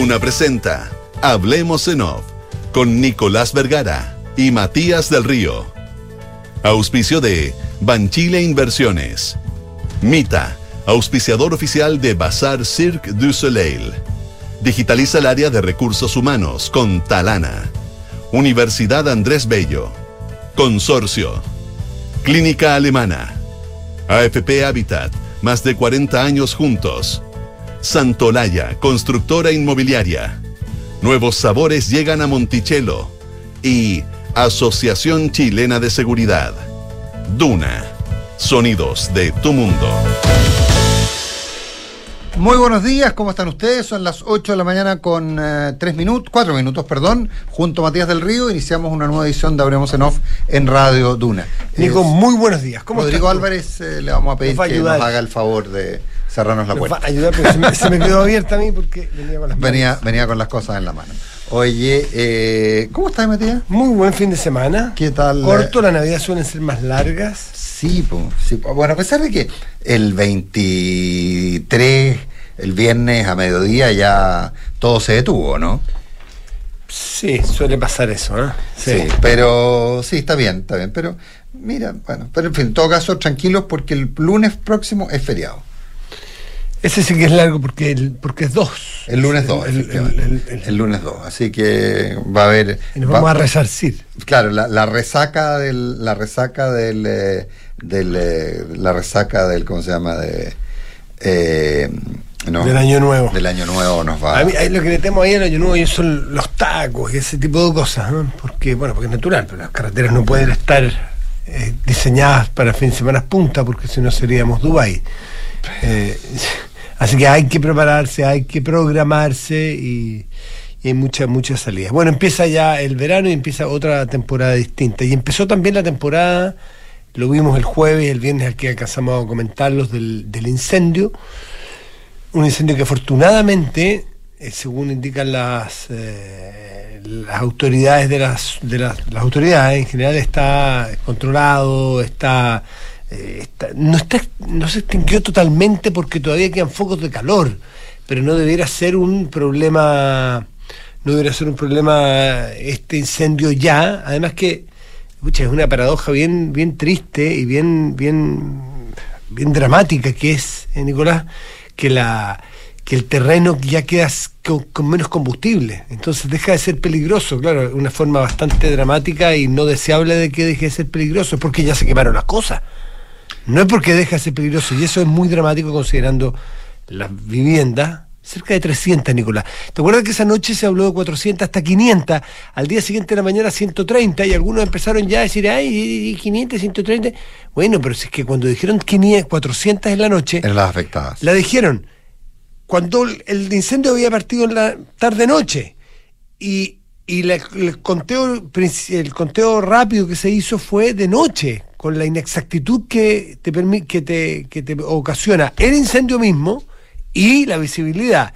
Duna presenta Hablemos en Off con Nicolás Vergara y Matías del Río. Auspicio de Banchile Inversiones. Mita, auspiciador oficial de Bazar Cirque du Soleil. Digitaliza el área de recursos humanos con Talana. Universidad Andrés Bello. Consorcio. Clínica Alemana. AFP Habitat, más de 40 años juntos. Santolaya, constructora inmobiliaria. Nuevos sabores llegan a Monticello. Y Asociación Chilena de Seguridad. Duna. Sonidos de tu mundo. Muy buenos días, ¿cómo están ustedes? Son las 8 de la mañana con 3 minutos, 4 minutos, perdón. Junto a Matías del Río iniciamos una nueva edición de Abremos en Off en Radio Duna. Nico, muy buenos días. ¿Cómo Rodrigo Álvarez eh, le vamos a pedir que nos haga el favor de cerrarnos la puerta. Ayudar, pero se me, se me quedó abierta a mí porque venía con las manos. Venía, venía con las cosas en la mano. Oye, eh, ¿cómo estás, Matías? Muy buen fin de semana. ¿Qué tal? Corto, la Navidad suelen ser más largas. Sí, pues. Sí, po. Bueno, a pesar de que el 23, el viernes a mediodía ya todo se detuvo, ¿no? Sí, suele pasar eso, ¿eh? Sí. pero sí, está bien, está bien. Pero mira, bueno, pero en fin, en todo caso, tranquilos porque el lunes próximo es feriado. Ese sí que es largo porque el, porque es dos. El lunes 2, el, el, el, el, lunes 2. Así que va a haber. Y nos vamos va, a resarcir. Claro, la, la, resaca del. La resaca del. Eh, del eh, la resaca del. ¿Cómo se llama? De. Eh, no, del año nuevo. Del año nuevo nos va. A mí, ahí lo que le temo ahí al año nuevo son los tacos y ese tipo de cosas, ¿no? Porque, bueno, porque es natural, pero las carreteras no pueden estar eh, diseñadas para fin de semana punta, porque si no seríamos Dubai. Eh, Así que hay que prepararse, hay que programarse y, y hay muchas, muchas salidas. Bueno, empieza ya el verano y empieza otra temporada distinta. Y empezó también la temporada, lo vimos el jueves, el viernes aquí alcanzamos a comentarlos del, del incendio. Un incendio que afortunadamente, eh, según indican las, eh, las autoridades de las, de las, las autoridades en general, está controlado, está eh, no, está, no se extinguió totalmente porque todavía quedan focos de calor, pero no debiera ser un problema, no debiera ser un problema este incendio ya, además que es una paradoja bien, bien triste y bien, bien, bien dramática que es, eh, Nicolás, que la que el terreno ya queda con, con, menos combustible, entonces deja de ser peligroso, claro, una forma bastante dramática y no deseable de que deje de ser peligroso, porque ya se quemaron las cosas. No es porque deja de ser peligroso, y eso es muy dramático considerando las viviendas, cerca de 300, Nicolás. ¿Te acuerdas que esa noche se habló de 400 hasta 500? Al día siguiente de la mañana 130 y algunos empezaron ya a decir, ay, 500, 130. Bueno, pero si es que cuando dijeron 500, 400 en la noche... En las afectadas. La dijeron cuando el incendio había partido en la tarde-noche y, y la, el, conteo, el conteo rápido que se hizo fue de noche, con la inexactitud que te, que te, que te ocasiona el incendio mismo y la visibilidad.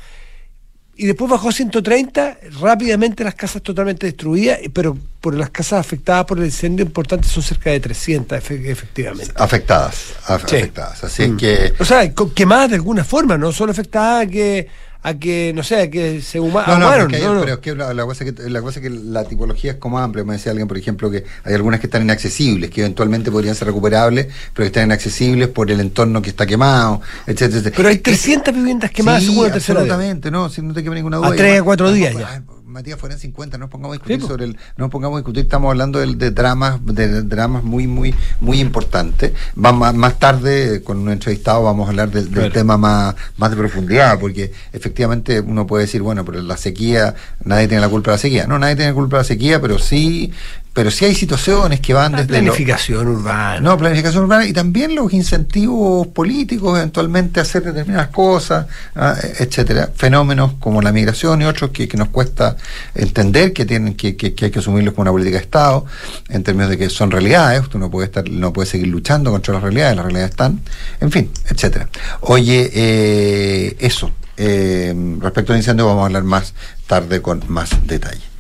Y después bajó a 130, rápidamente las casas totalmente destruidas, pero por las casas afectadas por el incendio importante son cerca de 300, efectivamente. Afectadas, af sí. afectadas. Así mm. que. O sea, quemadas de alguna forma, no solo afectadas que a que, no sé, a que se huma no, no, ahumaron. Hay, no, no, pero es que la, la, cosa que la cosa que la tipología es como amplia. Me decía alguien, por ejemplo, que hay algunas que están inaccesibles, que eventualmente podrían ser recuperables, pero que están inaccesibles por el entorno que está quemado, etcétera, etcétera. Pero hay 300 viviendas quemadas sí, según la tercera absolutamente, no, si no te queda ninguna duda. A 3 a 4 días ya. Matías, fueran 50, no nos pongamos a discutir sí, sobre el, no nos pongamos a discutir, estamos hablando de, de dramas, de dramas muy, muy, muy importantes. Más, más tarde, con un entrevistado, vamos a hablar del, del tema más, más de profundidad, porque efectivamente uno puede decir, bueno, pero la sequía, nadie tiene la culpa de la sequía. No, nadie tiene la culpa de la sequía, pero sí pero sí hay situaciones que van la desde planificación lo, urbana. No planificación urbana y también los incentivos políticos eventualmente a hacer determinadas cosas uh, etcétera. Fenómenos como la migración y otros que, que nos cuesta entender que tienen que, que, que, hay que asumirlos como una política de estado en términos de que son realidades. Usted no puede estar no puede seguir luchando contra las realidades las realidades están en fin etcétera. Oye eh, eso eh, respecto al incendio vamos a hablar más tarde con más detalle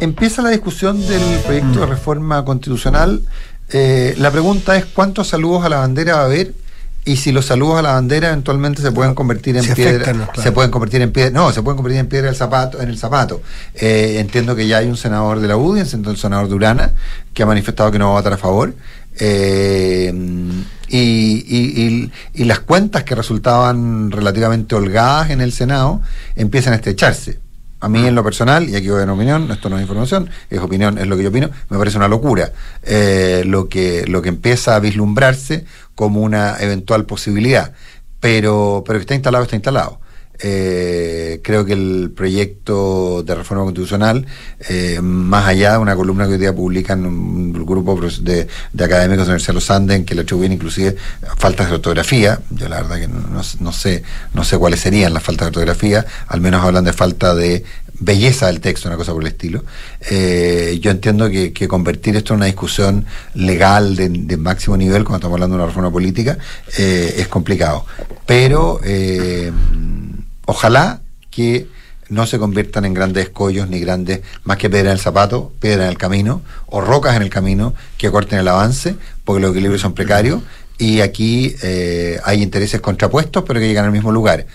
empieza la discusión del proyecto de mm. reforma constitucional. Eh, la pregunta es cuántos saludos a la bandera va a haber y si los saludos a la bandera eventualmente se pueden convertir en piedra se pueden convertir en piedra no se pueden convertir en piedra el zapato en el zapato. Eh, entiendo que ya hay un senador de la UDI el senador Durana que ha manifestado que no va a votar a favor. Eh, y, y, las cuentas que resultaban relativamente holgadas en el Senado empiezan a estrecharse a mí en lo personal, y aquí voy dar opinión, esto no es información, es opinión, es lo que yo opino, me parece una locura eh, lo, que, lo que empieza a vislumbrarse como una eventual posibilidad, pero, pero que está instalado, está instalado. Eh, creo que el proyecto de reforma constitucional, eh, más allá de una columna que hoy día publican un grupo de, de académicos de la Universidad de los Andes, que le atribuyen inclusive faltas de ortografía, yo la verdad que no, sé, no sé cuáles serían las faltas de ortografía, al menos hablan de falta de belleza del texto, una cosa por el estilo. Eh, yo entiendo que, convertir esto en una discusión legal de, de, máximo nivel, cuando estamos hablando de una reforma política, es complicado. Pero Ojalá que no se conviertan en grandes escollos ni grandes, más que piedra en el zapato, piedra en el camino, o rocas en el camino que corten el avance, porque los equilibrios son precarios, y aquí eh, hay intereses contrapuestos, pero que llegan al mismo lugar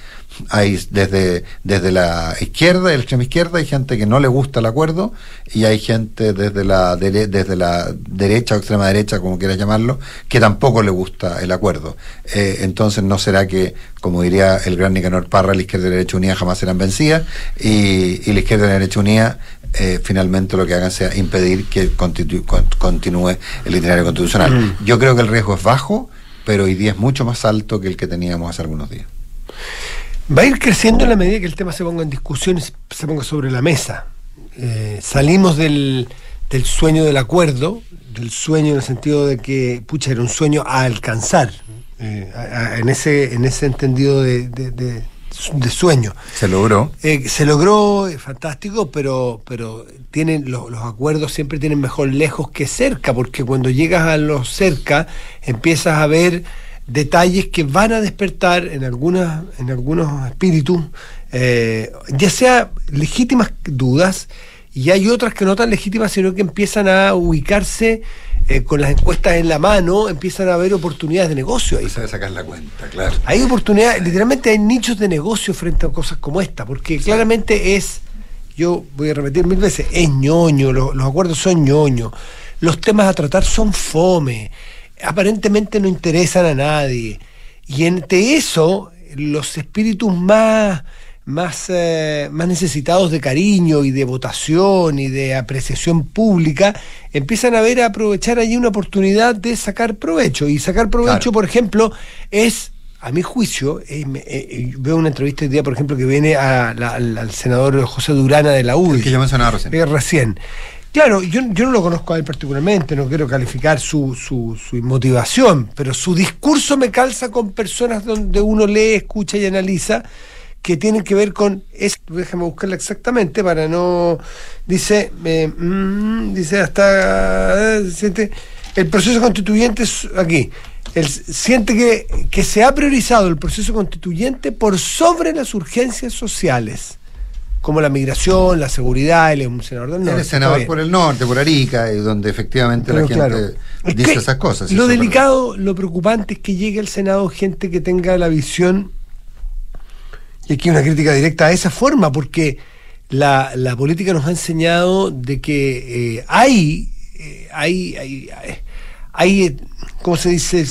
hay desde, desde la izquierda, el extrema izquierda, hay gente que no le gusta el acuerdo y hay gente desde la, desde la derecha o extrema derecha, como quieras llamarlo, que tampoco le gusta el acuerdo. Eh, entonces no será que, como diría el gran Nicanor Parra, la izquierda y la derecha unida jamás serán vencidas y, y la izquierda y la derecha unida eh, finalmente lo que hagan sea impedir que continúe el itinerario constitucional. Mm. Yo creo que el riesgo es bajo, pero hoy día es mucho más alto que el que teníamos hace algunos días. Va a ir creciendo en la medida que el tema se ponga en discusión y se ponga sobre la mesa. Eh, salimos del, sueño del acuerdo, del sueño en el sentido de que, pucha, era un sueño a alcanzar, eh, en, ese, en ese entendido de, sueño. Se logró. Eh, se logró, fantástico, pero, pero tienen, los, los, acuerdos siempre tienen mejor lejos que cerca, porque cuando llegas a los cerca empiezas a ver detalles que van a despertar en, algunas, en algunos espíritus, eh, ya sea legítimas dudas, y hay otras que no tan legítimas, sino que empiezan a ubicarse eh, con las encuestas en la mano, empiezan a haber oportunidades de negocio ahí. a sacar la cuenta, claro. Hay oportunidades, literalmente hay nichos de negocio frente a cosas como esta, porque claramente es, yo voy a repetir mil veces, es ñoño, los acuerdos son ñoño, los temas a tratar son fome aparentemente no interesan a nadie. Y entre eso, los espíritus más, más, eh, más necesitados de cariño y de votación y de apreciación pública, empiezan a ver a aprovechar allí una oportunidad de sacar provecho. Y sacar provecho, por ejemplo, es a mi juicio, eh, eh, veo una entrevista hoy día, por ejemplo, que viene al, senador José Durana de la UDI. que yo mencionaba recién. recién. Claro, yo, yo no lo conozco a él particularmente, no quiero calificar su, su, su motivación, pero su discurso me calza con personas donde uno lee, escucha y analiza que tienen que ver con es déjame buscarla exactamente para no dice eh, mm, dice hasta eh, siente el proceso constituyente aquí el, siente que, que se ha priorizado el proceso constituyente por sobre las urgencias sociales como la migración, la seguridad, él es un senador del norte. Él es senador por el norte, por Arica, donde efectivamente la gente dice esas cosas. Lo delicado, lo preocupante es que llegue al Senado gente que tenga la visión, y aquí una crítica directa a esa forma, porque la, política nos ha enseñado de que eh, hay, eh, hay, hay, hay, ¿cómo se dice?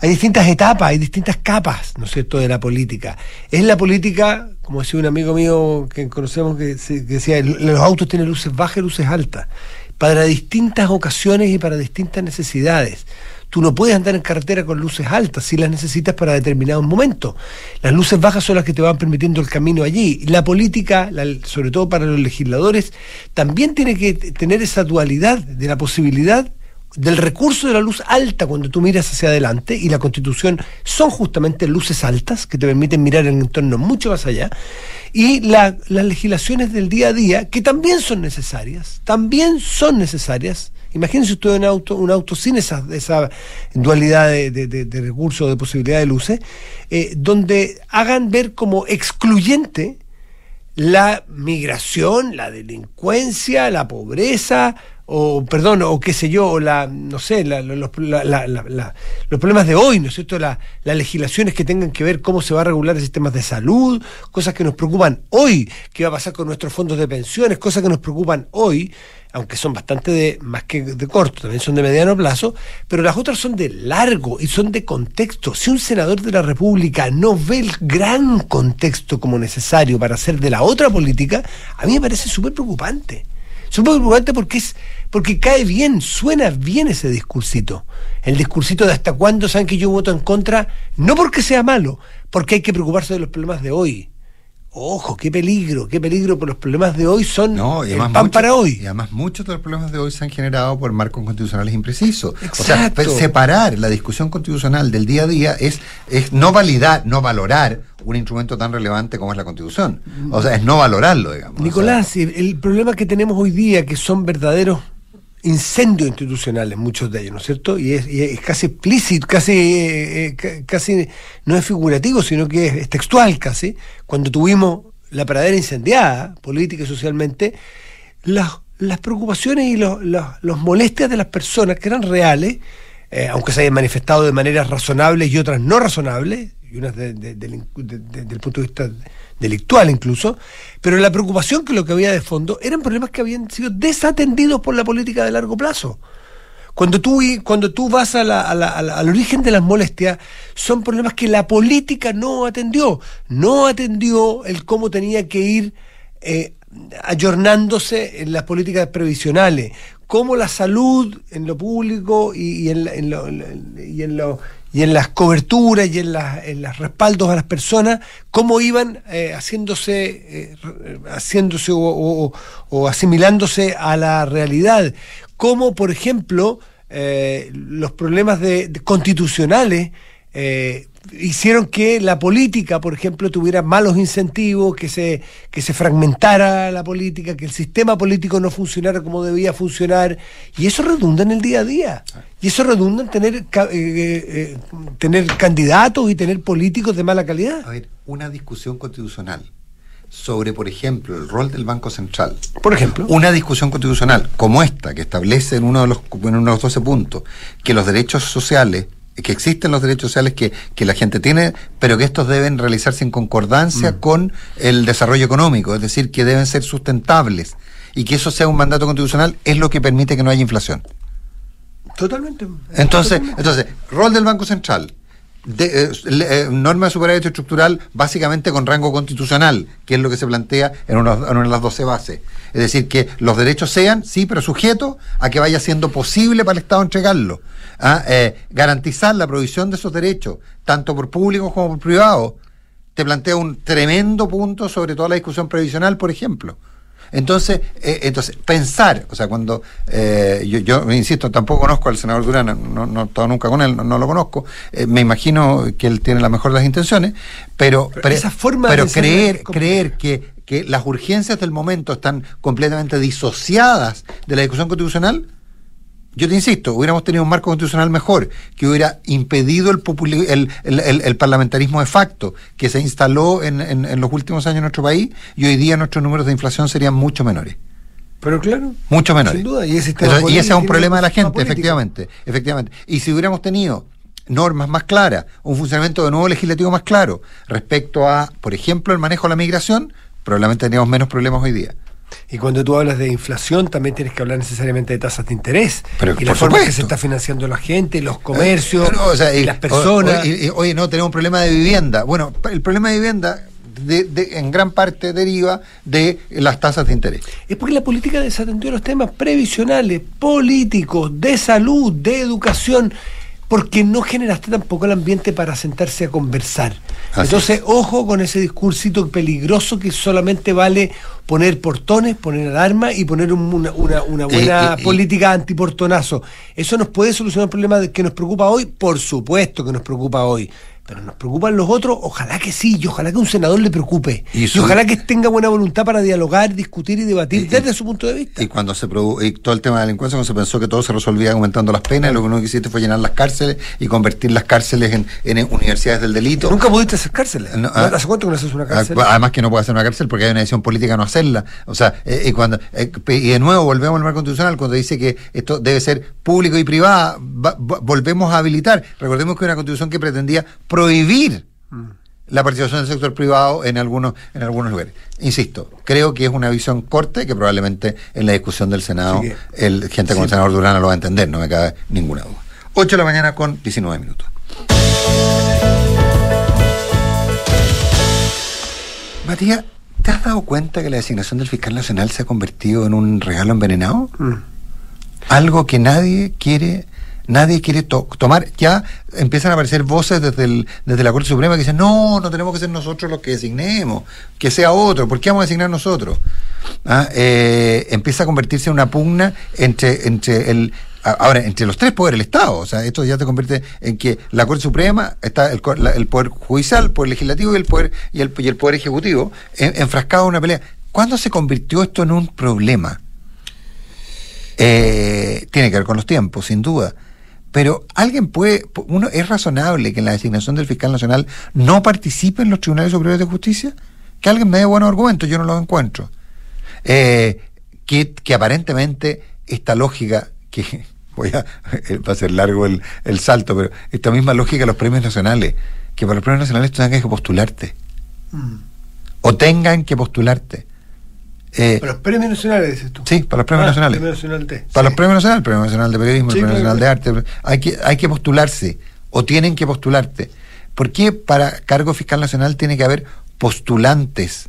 Hay distintas etapas, hay distintas capas, ¿no es cierto?, de la política. Es la política, como decía un amigo mío que conocemos que, decía, los autos tienen luces bajas y luces altas, para distintas ocasiones y para distintas necesidades. Tú no puedes andar en carretera con luces altas si las necesitas para determinados momentos. Las luces bajas son las que te van permitiendo el camino allí. La política, sobre todo para los legisladores, también tiene que tener esa dualidad de la posibilidad del recurso de la luz alta cuando tú miras hacia adelante, y la constitución son justamente luces altas que te permiten mirar el entorno mucho más allá, y las legislaciones del día a día, que también son necesarias, también son necesarias. Imagínense usted un auto, un auto sin esa, dualidad de, de, recursos, de posibilidad de luces, eh, donde hagan ver como excluyente la migración, la delincuencia, la pobreza, o perdón, o qué sé yo, o la, no sé, la, los, los, problemas de hoy, ¿no es cierto? las legislaciones que tengan que ver cómo se va a regular el sistema de salud, cosas que nos preocupan hoy, qué va a pasar con nuestros fondos de pensiones, cosas que nos preocupan hoy, aunque son bastante de, más que de corto, también son de mediano plazo, pero las otras son de largo y son de contexto. Si un senador de la República no ve el gran contexto como necesario para hacer de la otra política, a mí me parece súper preocupante. Poco preocupante porque es porque cae bien, suena bien ese discursito. El discursito de hasta cuándo saben que yo voto en contra, no porque sea malo, porque hay que preocuparse de los problemas de hoy. Ojo, qué peligro, qué peligro, por los problemas de hoy son no, y el pan para hoy. Y además muchos de los problemas de hoy se han generado por marcos constitucionales imprecisos. O sea, separar la discusión constitucional del día a día es, es no validar, no valorar un instrumento tan relevante como es la constitución. O sea, es no valorarlo, digamos. Nicolás, el problema que tenemos hoy día, que son verdaderos incendios institucionales, muchos de ellos, ¿no es cierto? Y es, casi explícito, casi, eh, eh, casi no es figurativo, sino que es, textual casi, cuando tuvimos la pradera incendiada, política y socialmente, las, las preocupaciones y los, los, molestias de las personas que eran reales, eh, aunque se hayan manifestado de maneras razonables y otras no razonables, y unas desde el punto de vista delictual incluso, pero la preocupación que lo que había de fondo eran problemas que habían sido desatendidos por la política de largo plazo. Cuando tú, cuando tú vas a la, al origen de las molestias, son problemas que la política no atendió. No atendió el cómo tenía que ir eh, ayornándose en las políticas previsionales, cómo la salud en lo público y, en, y en lo y en las coberturas y en, en los respaldos a las personas, cómo iban eh, haciéndose, eh, haciéndose o, asimilándose a la realidad. Cómo, por ejemplo, eh, los problemas de, constitucionales hicieron que la política, por ejemplo, tuviera malos incentivos, que se, que se fragmentara la política, que el sistema político no funcionara como debía funcionar, y eso redunda en el día a día. Y eso redunda en tener, eh, eh, eh, tener candidatos y tener políticos de mala calidad. A ver, una discusión constitucional sobre, por ejemplo, el rol del Banco Central. Por ejemplo. Una discusión constitucional como esta, que establece en uno de los, en uno de los 12 puntos que los derechos sociales que existen los derechos sociales que, que, la gente tiene, pero que estos deben realizarse en concordancia mm. con el desarrollo económico, es decir, que deben ser sustentables y que eso sea un mandato constitucional es lo que permite que no haya inflación. Totalmente. Entonces, entonces rol del Banco Central, de, eh, eh, norma de superávit estructural básicamente con rango constitucional, que es lo que se plantea en una, en una de las 12 bases. Es decir, que los derechos sean, sí, pero sujetos a que vaya siendo posible para el Estado entregarlo. ¿Ah? Eh, garantizar la provisión de esos derechos, tanto por públicos como por privados, te plantea un tremendo punto sobre toda la discusión previsional, por ejemplo. Entonces, eh, entonces pensar, o sea, cuando eh, yo, yo, insisto, tampoco conozco al senador Durán, no, no he estado nunca con él, no, lo conozco, me imagino que él tiene la mejor de las intenciones, pero, pero, esa forma pero creer, creer que que las urgencias del momento están completamente disociadas de la discusión constitucional, yo te insisto, hubiéramos tenido un marco constitucional mejor, que hubiera impedido el, el, el, parlamentarismo de facto que se instaló en, en, los últimos años en nuestro país, y hoy día nuestros números de inflación serían mucho menores. Pero claro. Mucho menores. Sin duda. Y ese, y ese es un problema de la gente, efectivamente, efectivamente. Y si hubiéramos tenido normas más claras, un funcionamiento de nuevo legislativo más claro respecto a, por ejemplo, el manejo de la migración, probablemente teníamos menos problemas hoy día. Y cuando tú hablas de inflación, también tienes que hablar necesariamente de tasas de interés. Pero, y la forma en que se está financiando la gente, los comercios, y, las personas. Oye, no, tenemos un problema de vivienda. Bueno, el problema de vivienda en gran parte deriva de las tasas de interés. Es porque la política desatendió los temas previsionales, políticos, de salud, de educación porque no generaste tampoco el ambiente para sentarse a conversar. Entonces, ojo con ese discursito peligroso que solamente vale poner portones, poner alarma y poner una, una, buena política antiportonazo. ¿Eso nos puede solucionar el problema que nos preocupa hoy? Por supuesto que nos preocupa hoy. Pero nos preocupan los otros, ojalá que sí, y ojalá que un senador le preocupe. Y ojalá que tenga buena voluntad para dialogar, discutir y debatir Y- desde su punto de vista. Y cuando se produ- y todo el tema de la delincuencia, cuando se pensó que todo se resolvía aumentando las penas, lo que uno quisiste fue llenar las cárceles y convertir las cárceles en, en universidades del delito. Nunca pudiste hacer cárceles. No, ah, ¿Hace cuánto que no haces una cárcel? Ah, Además que no puede hacer una cárcel porque hay una decisión política no hacerla. O sea, eh, y cuando eh, y de nuevo volvemos al marco constitucional cuando dice que esto debe ser público y privada, va- va- volvemos a habilitar. Recordemos que una constitución que pretendía prohibir la participación del sector privado en algunos en algunos lugares. Insisto, creo que es una visión corta que probablemente en la discusión del Senado el gente como el senador Durán lo va a entender, no me cabe ninguna duda. 8 de la mañana con 19 minutos. Matías, ¿te has dado cuenta que la designación del fiscal nacional se ha convertido en un regalo envenenado? Mm. Algo que nadie quiere, nadie quiere to- tomar. Ya empiezan a aparecer voces desde, el- desde la Corte Suprema que dicen, no, no tenemos que ser nosotros los que designemos, que sea otro, ¿por qué vamos a designar nosotros? Ah, eh, empieza a convertirse en una pugna entre, entre el ahora entre los tres poderes del Estado, o sea, esto ya se convierte en que la Corte Suprema está el, la- el poder judicial, el poder legislativo y el poder y el, y el poder ejecutivo en- enfrascado en una pelea. ¿Cuándo se convirtió esto en un problema? Eh, tiene que ver con los tiempos, sin duda. Pero alguien puede, uno es razonable que en la designación del fiscal nacional no participen los tribunales superiores de justicia. Que alguien me dé buenos argumentos, yo no los encuentro. Eh, que, que aparentemente esta lógica, que voy a, va a ser largo el, el salto, pero esta misma lógica de los premios nacionales, que para los premios nacionales tú tengas que postularte, Mm. o tengan que postularte. Eh, Para los premios nacionales, dices tú. sí, para los premios Ah, nacionales. Premio Nacional de. Para Sí. los premios nacionales, el premio nacional de periodismo, Sí, el premio nacional de arte, hay que, hay que postularse, o tienen que postularte. ¿Por qué para cargo fiscal nacional tiene que haber postulantes?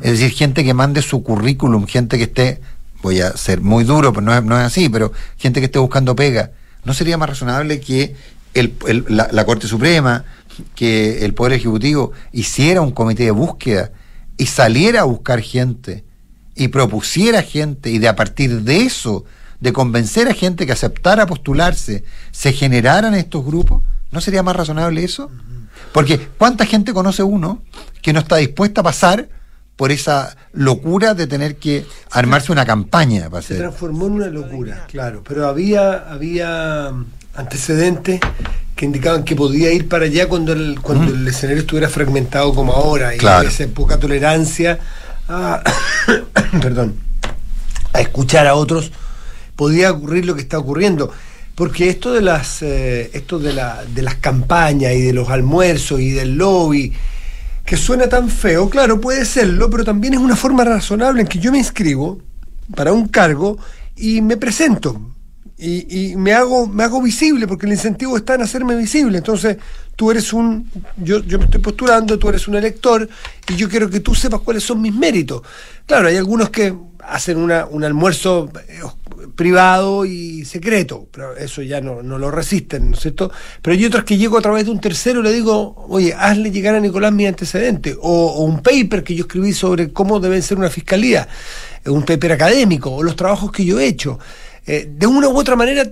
Es decir, gente que mande su currículum, gente que esté, voy a ser muy duro, pero no es, no es así, pero gente que esté buscando pega. ¿No sería más razonable que el- el- la, la Corte Suprema, que el Poder Ejecutivo hiciera un comité de búsqueda y saliera a buscar gente y propusiera gente y de a partir de eso, de convencer a gente que aceptara postularse, se generaran estos grupos? ¿No sería más razonable eso? Porque ¿cuánta gente conoce uno que no está dispuesta a pasar por esa locura de tener que armarse una campaña para Se hacer? transformó en una locura, claro. Pero había, había antecedentes que indicaban que podía ir para allá cuando el, cuando el escenario estuviera fragmentado como ahora y Claro. esa poca tolerancia a, perdón, a escuchar a otros, podía ocurrir lo que está ocurriendo. Porque esto de las eh, esto de, la, de las campañas y de los almuerzos y del lobby, que suena tan feo, claro, puede serlo, pero también es una forma razonable en que yo me inscribo para un cargo y me presento. Y, me hago me hago visible porque el incentivo está en hacerme visible. Entonces tú eres un yo, yo me estoy postulando tú eres un elector y yo quiero que tú sepas cuáles son mis méritos. Claro hay algunos que hacen una, un almuerzo eh, privado y secreto pero eso ya no, no lo resisten ¿no es cierto? pero hay otros que llego a través de un tercero y le digo oye hazle llegar a Nicolás mi antecedente o, o un paper que yo escribí sobre cómo debe ser una fiscalía un paper académico o los trabajos que yo he hecho eh, de una u otra manera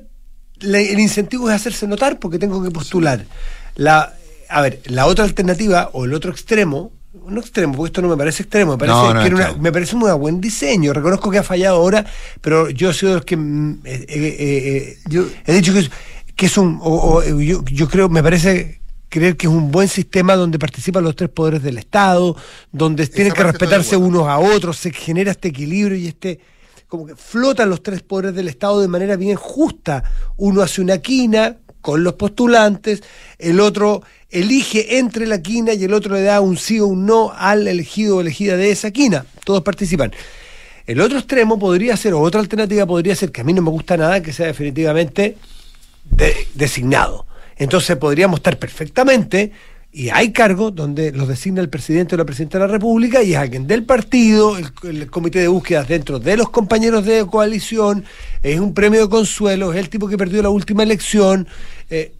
el incentivo es hacerse notar porque tengo que postular. La, a ver, la otra alternativa o el otro extremo, no extremo, porque esto no me parece extremo, me parece, No, no que una- me parece un buen diseño. Reconozco que ha fallado ahora, pero yo he sido de los que mm, eh, eh, eh, yo he dicho que es, que es un, o- o, yo, yo creo, me parece creer que es un buen sistema donde participan los tres poderes del Estado, donde tienen que respetarse unos a otros, se genera este equilibrio y este como que flotan los tres poderes del Estado de manera bien justa. Uno hace una quina con los postulantes, el otro elige entre la quina y el otro le da un sí o un no al elegido o elegida de esa quina. Todos participan. El otro extremo podría ser, o otra alternativa podría ser, que a mí no me gusta nada, que sea definitivamente de- designado. Entonces podríamos estar perfectamente, y hay cargos donde los designa el presidente o la presidenta de la República y es alguien del partido, el, comité de búsquedas dentro de los compañeros de coalición, es un premio de consuelo, es el tipo que perdió la última elección. eh,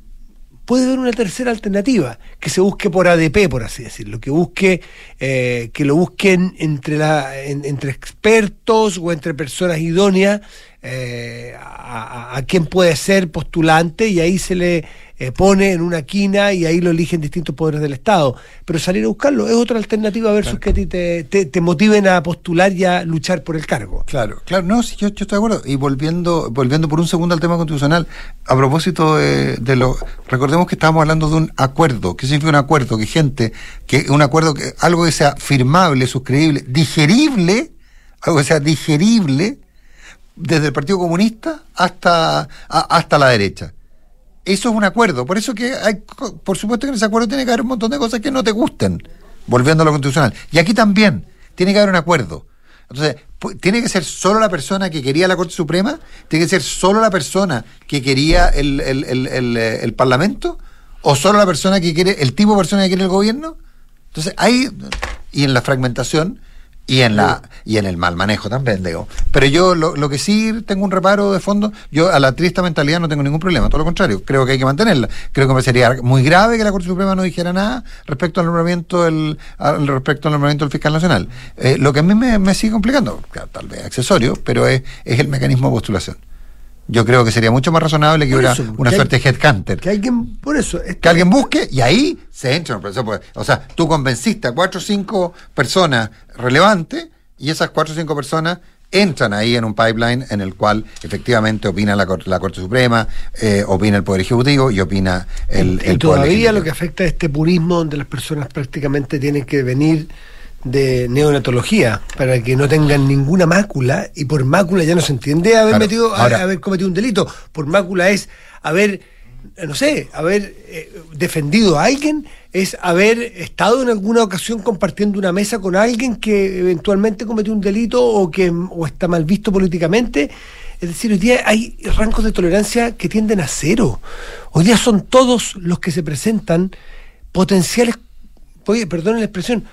puede haber una tercera alternativa, que se busque por ADP, por así decirlo, que busque, eh, que lo busquen entre la, en- entre expertos o entre personas idóneas, eh, a, a- a quien puede ser postulante y ahí se le eh, pone en una quina y ahí lo eligen distintos poderes del Estado. Pero salir a buscarlo es otra alternativa versus que a ti te, te, te motiven a postular y a luchar por el cargo. Claro, claro, no, sí, yo, yo estoy de acuerdo. Y volviendo, volviendo por un segundo al tema constitucional, a propósito de, de lo, recordemos que estábamos hablando de un acuerdo. ¿Qué significa un acuerdo? Que gente, que un acuerdo, que algo que sea firmable, suscribible, digerible, algo que sea digerible, desde el Partido Comunista hasta, a- hasta la derecha. Eso es un acuerdo. Por eso que hay, por supuesto que en ese acuerdo tiene que haber un montón de cosas que no te gusten, volviendo a lo constitucional. Y aquí también tiene que haber un acuerdo. Entonces, tiene que ser solo la persona que quería la Corte Suprema, tiene que ser solo la persona que quería el, el- el- el, eh, Parlamento, o solo la persona que quiere, el tipo de persona que quiere el gobierno. Entonces, ahí, y en la fragmentación, y en la y en el mal manejo también, digo. Pero yo lo, lo que sí tengo un reparo de fondo, yo a la triste mentalidad no tengo ningún problema, todo lo contrario, creo que hay que mantenerla. Creo que me sería muy grave que la Corte Suprema no dijera nada respecto al nombramiento del al respecto al nombramiento del fiscal nacional. Eh, lo que a mí me, me sigue complicando, tal vez accesorio, pero es, es el mecanismo de postulación. Yo creo que sería mucho más razonable que hubiera una que suerte hay- de headhunter. Que alguien, por eso, que alguien busque y ahí se entra O sea, tú convenciste a cuatro o cinco personas relevantes y esas cuatro o cinco personas entran ahí en un pipeline en el cual efectivamente opina la, Cor- la Corte Suprema, eh, opina el Poder Ejecutivo y opina el, y el Poder todavía lo que afecta a este purismo donde las personas prácticamente tienen que venir de neonatología para que no tengan ninguna mácula y por mácula ya no se entiende haber Claro, metido ahora- haber cometido un delito. Por mácula es haber no sé haber eh, defendido a alguien es haber estado en alguna ocasión compartiendo una mesa con alguien que eventualmente cometió un delito o que o está mal visto políticamente. Es decir, hoy día hay rangos de tolerancia que tienden a cero. Hoy día son todos los que se presentan potenciales, oye, perdonen la expresión,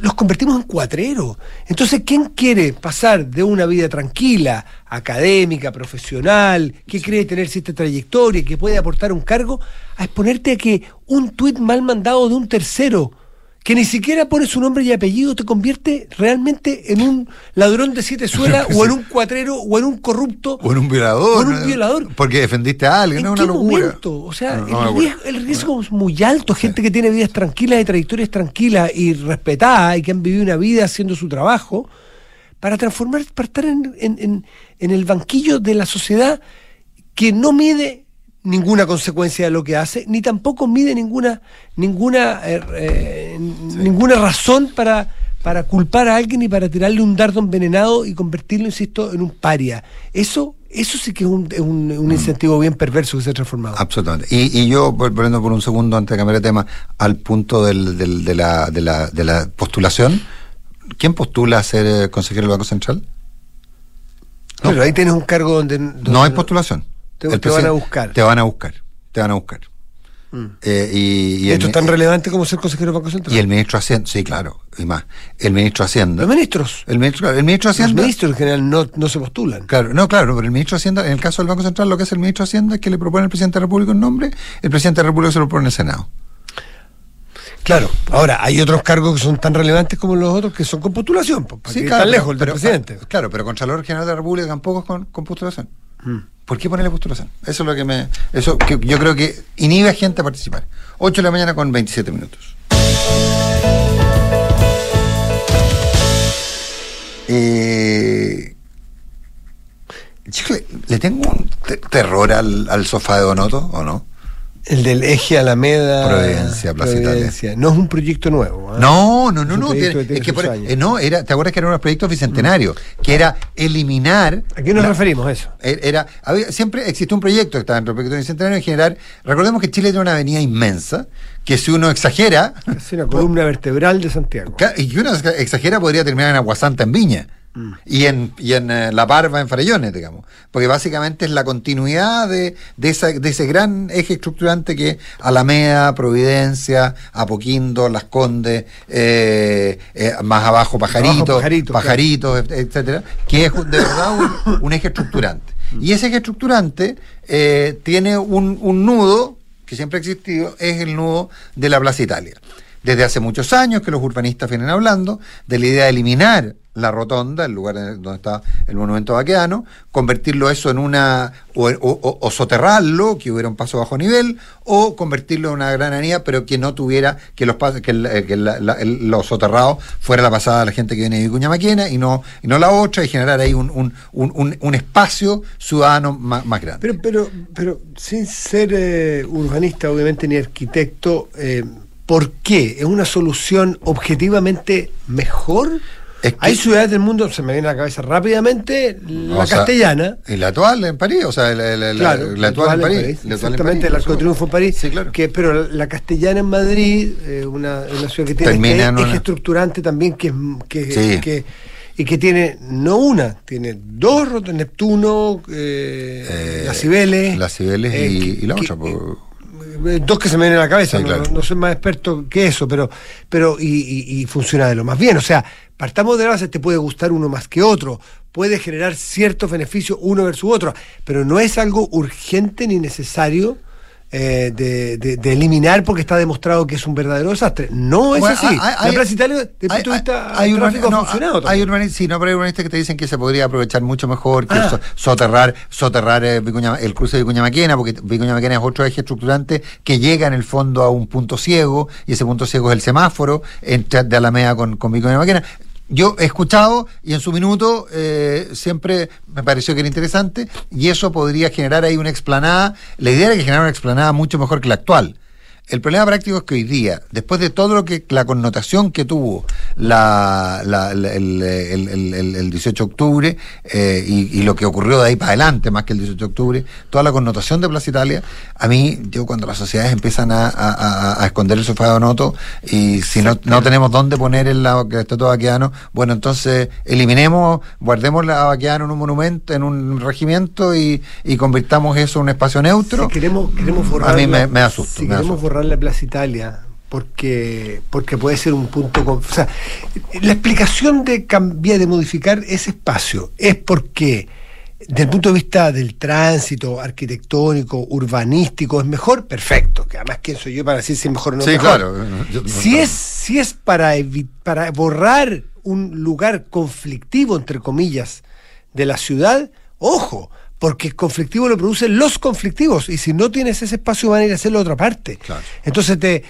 los convertimos en cuatreros. Entonces, ¿quién quiere pasar de una vida tranquila, académica, profesional, que cree tener cierta trayectoria, que puede aportar un cargo, a exponerte a que un tuit mal mandado de un tercero, que ni siquiera pone su nombre y apellido, te convierte realmente en un ladrón de siete suelas, o en un cuatrero, o en un corrupto, O en un violador. O en un ¿no? violador. Porque defendiste a alguien, ¿En no qué una locura. momento? O sea, No, no, el, riesgo, el riesgo es muy alto. Gente que tiene vidas tranquilas y trayectorias tranquilas y respetadas y que han vivido una vida haciendo su trabajo para transformar, para estar en, en- en- en el banquillo de la sociedad que no mide ninguna consecuencia de lo que hace, ni tampoco mide ninguna, ninguna, eh, eh, ninguna razón para, para culpar a alguien y para tirarle un dardo envenenado y convertirlo, insisto, en un paria. Eso, eso sí que es un, es un- un incentivo bien perverso que se ha transformado. Absolutamente. Y, y yo, vol- volviendo por un segundo antes de cambiar de tema, al punto del, del- de, la, de, la, de la postulación, ¿quién postula a ser eh, consejero del Banco Central? No. Pero ahí tienes un cargo donde, donde No hay postulación. Te, van a buscar. Te van a buscar. Te van a buscar. Mm. Eh, y, y Esto es tan relevante como ser consejero del Banco Central. y el ministro de Hacienda, sí, claro, y más. El ministro de Hacienda. Los ministros. El ministro, el ministro de Los Hacienda. ministros en general no, no se postulan. Claro, no, claro, pero el ministro de Hacienda, en el caso del Banco Central, lo que hace el ministro de Hacienda es que le propone al presidente de la República un nombre, el presidente de la República se lo propone en el Senado. Claro. Ahora, hay otros cargos que son tan relevantes como los otros que son con postulación. ¿para qué tan lejos el del pero- presidente. ah, Claro, pero Contralor General de la República tampoco es con, con postulación. Mm. ¿Por qué ponerle postulación? Eso es lo que me. Eso yo creo que inhibe a gente a participar. 8 de la mañana con 27 minutos. Eh, le, tengo un te- terror al, al sofá de Donoto, ¿o no? El del eje Alameda. Providencia, Plaza. Providencia. No es un proyecto nuevo. ¿ah? No, no, no, Es un no. proyecto tiene- que tiene es que sus por- eh, no, era, ¿te acuerdas que eran unos proyectos bicentenarios? Que era eliminar. ¿A qué nos la- referimos a eso? Er- Era, había- siempre existió un proyecto que estaba en el proyecto bicentenario en general. Recordemos que Chile tiene una avenida inmensa, que si uno exagera, Es una columna vertebral de Santiago. y que uno exa- exagera podría terminar en Aguasanta en Viña. Mm. Y en, y en eh, La Parva, en Farellones, digamos. Porque básicamente es la continuidad de, de, esa, de ese gran eje estructurante que es Alameda, Providencia, Apoquindo, Las Condes, eh, eh, más abajo Pajarito, Pajarito, Pajaritos, et- etcétera, que es de verdad un, un eje estructurante. Y ese eje estructurante eh, tiene un, un nudo que siempre ha existido, es el nudo de la Plaza Italia. Desde hace muchos años que los urbanistas vienen hablando de la idea de eliminar la rotonda, el lugar donde está el monumento vaqueano, convertirlo eso en una, o, soterrarlo, que hubiera un paso bajo nivel, o convertirlo en una gran pero que no tuviera, que los que, el, lo soterrado fuera la pasada de la gente que viene de Vicuña Maquena y no, y no la otra, y generar ahí un, un, un, un espacio ciudadano más, grande. Pero, pero, pero sin ser eh, urbanista, obviamente, ni arquitecto, eh, ¿por qué? ¿Es una solución objetivamente mejor? Hay ciudades del mundo, se me viene a la cabeza rápidamente, la castellana. y la actual en París, o sea, la, la, actual, en París. exactamente, el Arco Triunfo en París. Sí, claro. que, pero la castellana en Madrid, eh, una, una, ciudad que tiene un eje estructurante también, que, que, que, y que tiene no una, tiene dos rotos, Neptuno, eh, eh, las Cibeles. Las Cibeles y, la otra. dos que se me vienen a la cabeza, no, soy más experto que eso, pero, pero y, y, funciona de lo más bien. O sea, Partamos de la base, te puede gustar uno más que otro, puede generar ciertos beneficios uno versus otro, pero no es algo urgente ni necesario eh, de, eliminar porque está demostrado que es un verdadero desastre. No es así. Hay, la Italia, desde el punto de vista hay, tráfico ha funcionado. Hay urbanistas, sí, no, pero hay urbanistas que te dicen que se podría aprovechar mucho mejor que ah. soterrar, soterrar eh, el cruce de Vicuña Maquena, porque Vicuña Maquena es otro eje estructurante que llega en el fondo a un punto ciego, y ese punto ciego es el semáforo entre, de Alameda con, con Vicuña Maquena yo he escuchado y en su minuto eh, siempre me pareció que era interesante y eso podría generar ahí una explanada. La idea era que generara una explanada mucho mejor que la actual. El problema práctico es que hoy día, después de todo lo que la connotación que tuvo la, el, 18 de octubre eh, y, lo que ocurrió de ahí para adelante, más que el 18 de octubre, toda la connotación de Plaza Italia, a mí, yo cuando las sociedades empiezan a, esconder el sofá de Noto y si no, no tenemos dónde poner el, la estatua vaqueano, bueno, entonces eliminemos, guardemos la vaqueano en un monumento, en un regimiento y, convirtamos eso en un espacio neutro. queremos, queremos a mí me, asusta. Si queremos la Plaza Italia porque, porque puede ser un punto... Con, o sea, la explicación de cambiar, de modificar ese espacio es porque desde el punto de vista del tránsito arquitectónico, urbanístico, es mejor, perfecto. Que además, ¿quién soy yo para decir si es mejor o no? Sí, claro. si, es, si es para, para borrar un lugar conflictivo, entre comillas, de la ciudad, ojo, porque el conflictivo lo producen los conflictivos y si no tienes ese espacio van a ir a hacerlo a otra parte. Entonces te,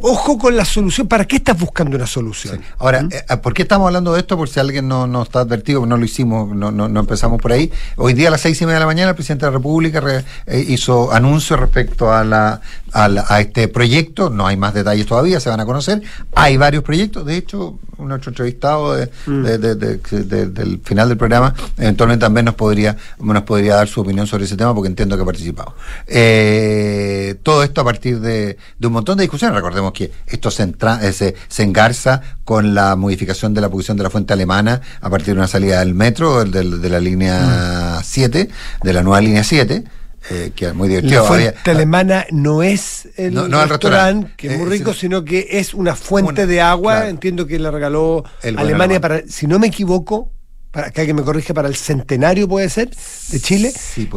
ojo con la solución. ¿Para qué estás buscando una solución? Ahora, ¿Mm? eh, ¿por qué estamos hablando de esto? Por si alguien no, no está advertido, no lo hicimos, no, no, empezamos por ahí. Hoy día a las seis y media de la mañana el presidente de la República eh, hizo anuncio respecto a, la, a, este proyecto. No hay más detalles todavía, se van a conocer. Hay varios proyectos. De hecho, nuestro entrevistado mm. del final del programa eventualmente también nos podría, nos podría dar su opinión sobre ese tema porque entiendo que ha participado. Eh, todo esto a partir de un montón de discusiones. Recordemos que esto se, eh, se, se, engarza con la modificación de la posición de la fuente alemana a partir de una salida del metro, de, la línea 7, mm. de la nueva línea 7. Eh, que es muy divertido. La fuente alemana no es el, restaurante, que es muy rico, sino que es una fuente de agua, entiendo que la regaló Alemania para, si no me equivoco, para que alguien me corrige, para el centenario puede ser, de Chile,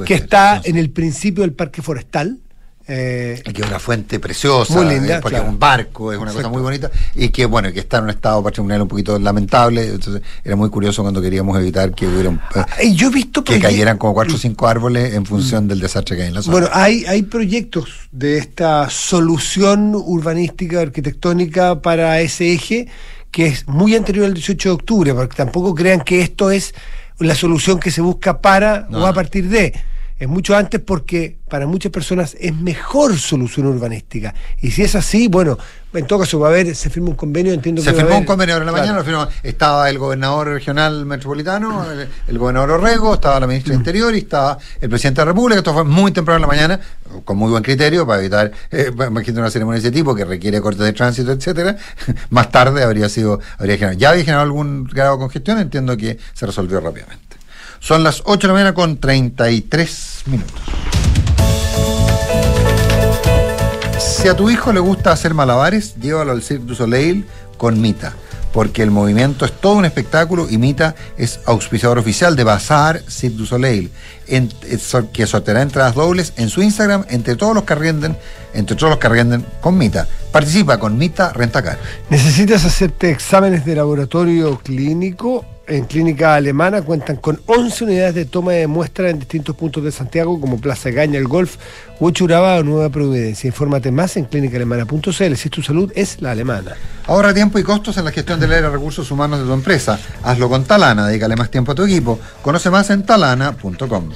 que está en el principio del parque forestal. Eh, que es una fuente preciosa, muy linda, eh, porque es un barco, es una cosa muy bonita, y que bueno, que está en un estado patrimonial un poquito lamentable, entonces era muy curioso cuando queríamos evitar que hubiera ah, yo he visto que cayeran como cuatro o cinco árboles en función mm. del desastre que hay en la zona. Bueno, hay, hay proyectos de esta solución urbanística, arquitectónica para ese eje que es muy anterior al 18 de octubre, porque tampoco crean que esto es la solución que se busca para o a partir de es mucho antes porque para muchas personas es mejor solución urbanística. Y si es así, bueno, en todo caso va a haber, se firma un convenio, entiendo se firmó un convenio ahora en la mañana, firmó, estaba el gobernador regional metropolitano, el, gobernador Orrego, estaba la ministra de mm. Interior y estaba el presidente de la República, esto fue muy temprano en la mañana, con muy buen criterio, para evitar, eh, imagínate una ceremonia de ese tipo que requiere cortes de tránsito, etcétera, más tarde habría sido, habría generado, ya había generado algún grado de congestión, entiendo que se resolvió rápidamente. Son las 8 de la mañana con 33 minutos. Si a tu hijo le gusta hacer malabares, llévalo al Cirque du Soleil con Mita, porque el movimiento es todo un espectáculo y Mita es auspiciador oficial de Bazar Cirque du Soleil, que sorteará entradas dobles en su Instagram entre todos los que arrienden, entre todos los que arrienden con Mita. Participa con Mita Rentacar. ¿Necesitas hacerte exámenes de laboratorio clínico? En Clínica Alemana cuentan con 11 unidades de toma de muestra en distintos puntos de Santiago, como Plaza Gaña, El Golf, Huachuraba o Nueva Providencia. Infórmate más en clínicaalemana.cl si tu salud es la alemana. Ahorra tiempo y costos en la gestión del área de recursos humanos de tu empresa. Hazlo con Talana, dedícale más tiempo a tu equipo. Conoce más en talana.com.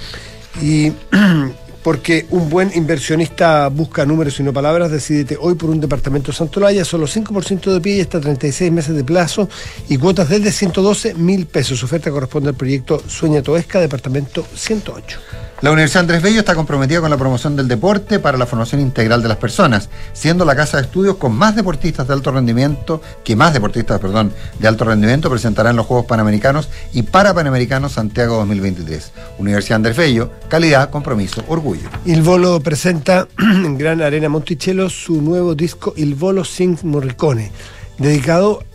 Y porque un buen inversionista busca números y no palabras, decidete hoy por un departamento Santolaya, solo 5% de pie y hasta 36 meses de plazo y cuotas desde 112 mil pesos. Su oferta corresponde al proyecto Sueña Toesca, departamento 108. La Universidad Andrés Bello está comprometida con la promoción del deporte para la formación integral de las personas, siendo la casa de estudios con más deportistas de alto rendimiento, que más deportistas, perdón, de alto rendimiento presentarán los Juegos Panamericanos y Parapanamericanos Santiago 2023. Universidad Andrés Bello, calidad, compromiso, orgullo. Il Volo presenta en Gran Arena Monticello su nuevo disco Il Volo Sings Morricone, dedicado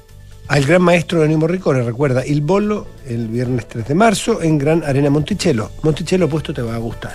al gran maestro Ennio Morricone. Recuerda, Il Volo el viernes 3 de marzo en Gran Arena Monticello. Monticello puesto te va a gustar.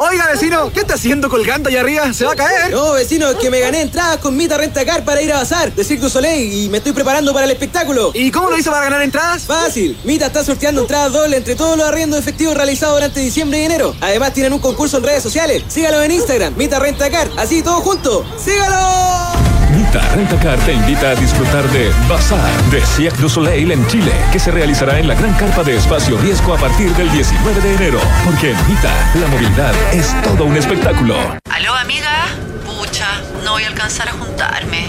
Oiga, vecino, ¿qué está haciendo colgando allá arriba? ¿Se va a caer? No, vecino, es que me gané entradas con Mita Rentacar para ir a bazar de Cirque du Soleil y me estoy preparando para el espectáculo. ¿Y cómo lo hizo para ganar entradas? Fácil. Mita está sorteando entradas dobles entre todos los arriendos efectivos realizados durante diciembre y enero. Además tienen un concurso en redes sociales. Sígalo en Instagram, Mita Rentacar. Así, todo junto. ¡Sígalo! Mita Rentacar te invita a disfrutar de Bazar de Cirque du Soleil en Chile, que se realizará en la gran carpa de espacio riesgo a partir del 19 de enero. Porque en Mita, la movilidad es todo un espectáculo. ¿Aló, amiga? Pucha, no voy a alcanzar a juntarme.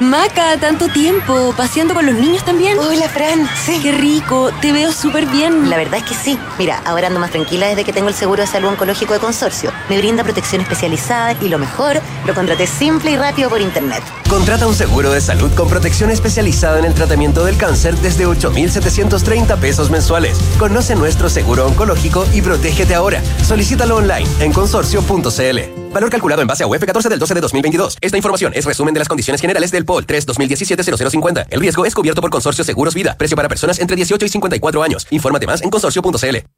Maca, tanto tiempo, paseando con los niños también. Hola, Fran. Sí. Qué rico, te veo súper bien. La verdad es que sí. Mira, ahora ando más tranquila desde que tengo el seguro de salud oncológico de consorcio. Me brinda protección especializada y lo mejor, lo contraté simple y rápido por internet. Contrata un seguro de salud con protección especializada en el tratamiento del cáncer desde 8,730 pesos mensuales. Conoce nuestro seguro oncológico y protégete ahora. Solicítalo online en consorcio.cl. Valor calculado en base a UF 14 del 12 de 2022. Esta información es resumen de las condiciones generales del POL 3 2017-0050. El riesgo es cubierto por Consorcio Seguros Vida. Precio para personas entre 18 y 54 años. Infórmate más en consorcio.cl.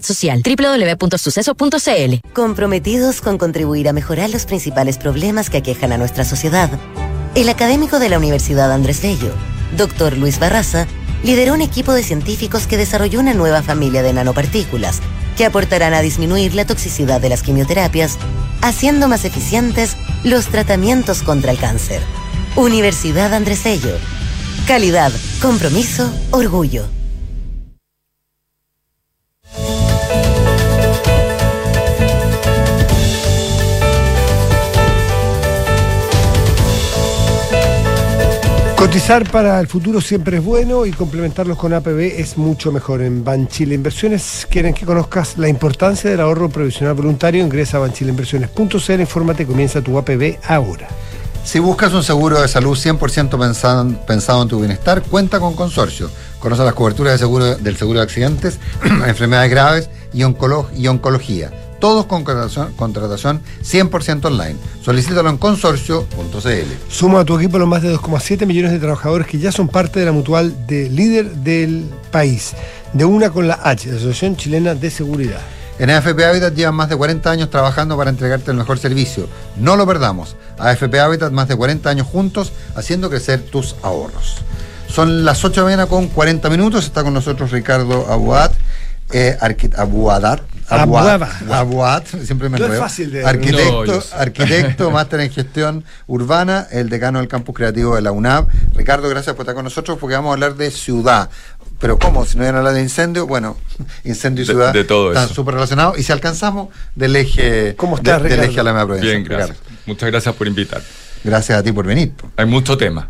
Social. www.suceso.cl Comprometidos con contribuir a mejorar los principales problemas que aquejan a nuestra sociedad, el académico de la Universidad Andrés Bello, doctor Luis Barraza, lideró un equipo de científicos que desarrolló una nueva familia de nanopartículas que aportarán a disminuir la toxicidad de las quimioterapias, haciendo más eficientes los tratamientos contra el cáncer. Universidad Andrés Bello. Calidad, compromiso, orgullo. Cotizar para el futuro siempre es bueno y complementarlos con APB es mucho mejor. En Banchile Inversiones quieren que conozcas la importancia del ahorro previsional voluntario. Ingresa a banchileinversiones.cl, infórmate, comienza tu APB ahora. Si buscas un seguro de salud 100% pensado, en tu bienestar, cuenta con Consorcio. Conoce las coberturas de seguro, del seguro de accidentes, enfermedades graves y oncología. Todos con contratación, contratación 100% online. Solicítalo en consorcio.cl. Suma a tu equipo los más de 2,7 millones de trabajadores que ya son parte de la mutual de líder del país. De una con la H, Asociación Chilena de Seguridad. En AFP Habitat llevan más de 40 años trabajando para entregarte el mejor servicio. No lo perdamos. AFP Habitat más de 40 años juntos haciendo crecer tus ahorros. Son las 8 de la mañana con 40 minutos. Está con nosotros Ricardo Abuad. Eh, Abuadat. Abuad. Abuaba. Abuad, siempre me No es fácil de- Arquitecto, No, arquitecto, máster en gestión urbana, el decano del campus creativo de la UNAV. Ricardo, gracias por estar con nosotros porque vamos a hablar de ciudad. Pero ¿cómo? Si no iban a hablar de incendio, bueno, incendio y ciudad de todo están súper relacionados. Y si alcanzamos del eje, ¿Cómo de- del eje a la Alameda Provincia. Bien, gracias. Muchas gracias por invitar. Gracias a ti por venir. Hay mucho tema.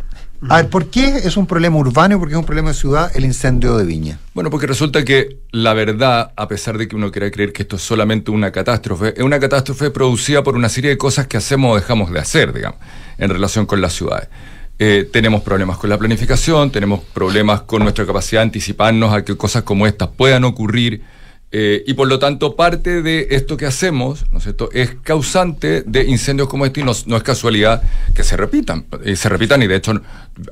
A ver, ¿por qué es un problema urbano y por qué es un problema de ciudad el incendio de Viña? Bueno, porque resulta que la verdad, a pesar de que uno quiera creer que esto es solamente una catástrofe, es una catástrofe producida por una serie de cosas que hacemos o dejamos de hacer, digamos, en relación con las ciudades. Eh, tenemos problemas con la planificación, tenemos problemas con nuestra capacidad de anticiparnos a que cosas como estas puedan ocurrir. Eh, y por lo tanto, parte de esto que hacemos, ¿no es cierto?, es causante de incendios como este y no, no es casualidad que se repitan. Y se repitan, y de hecho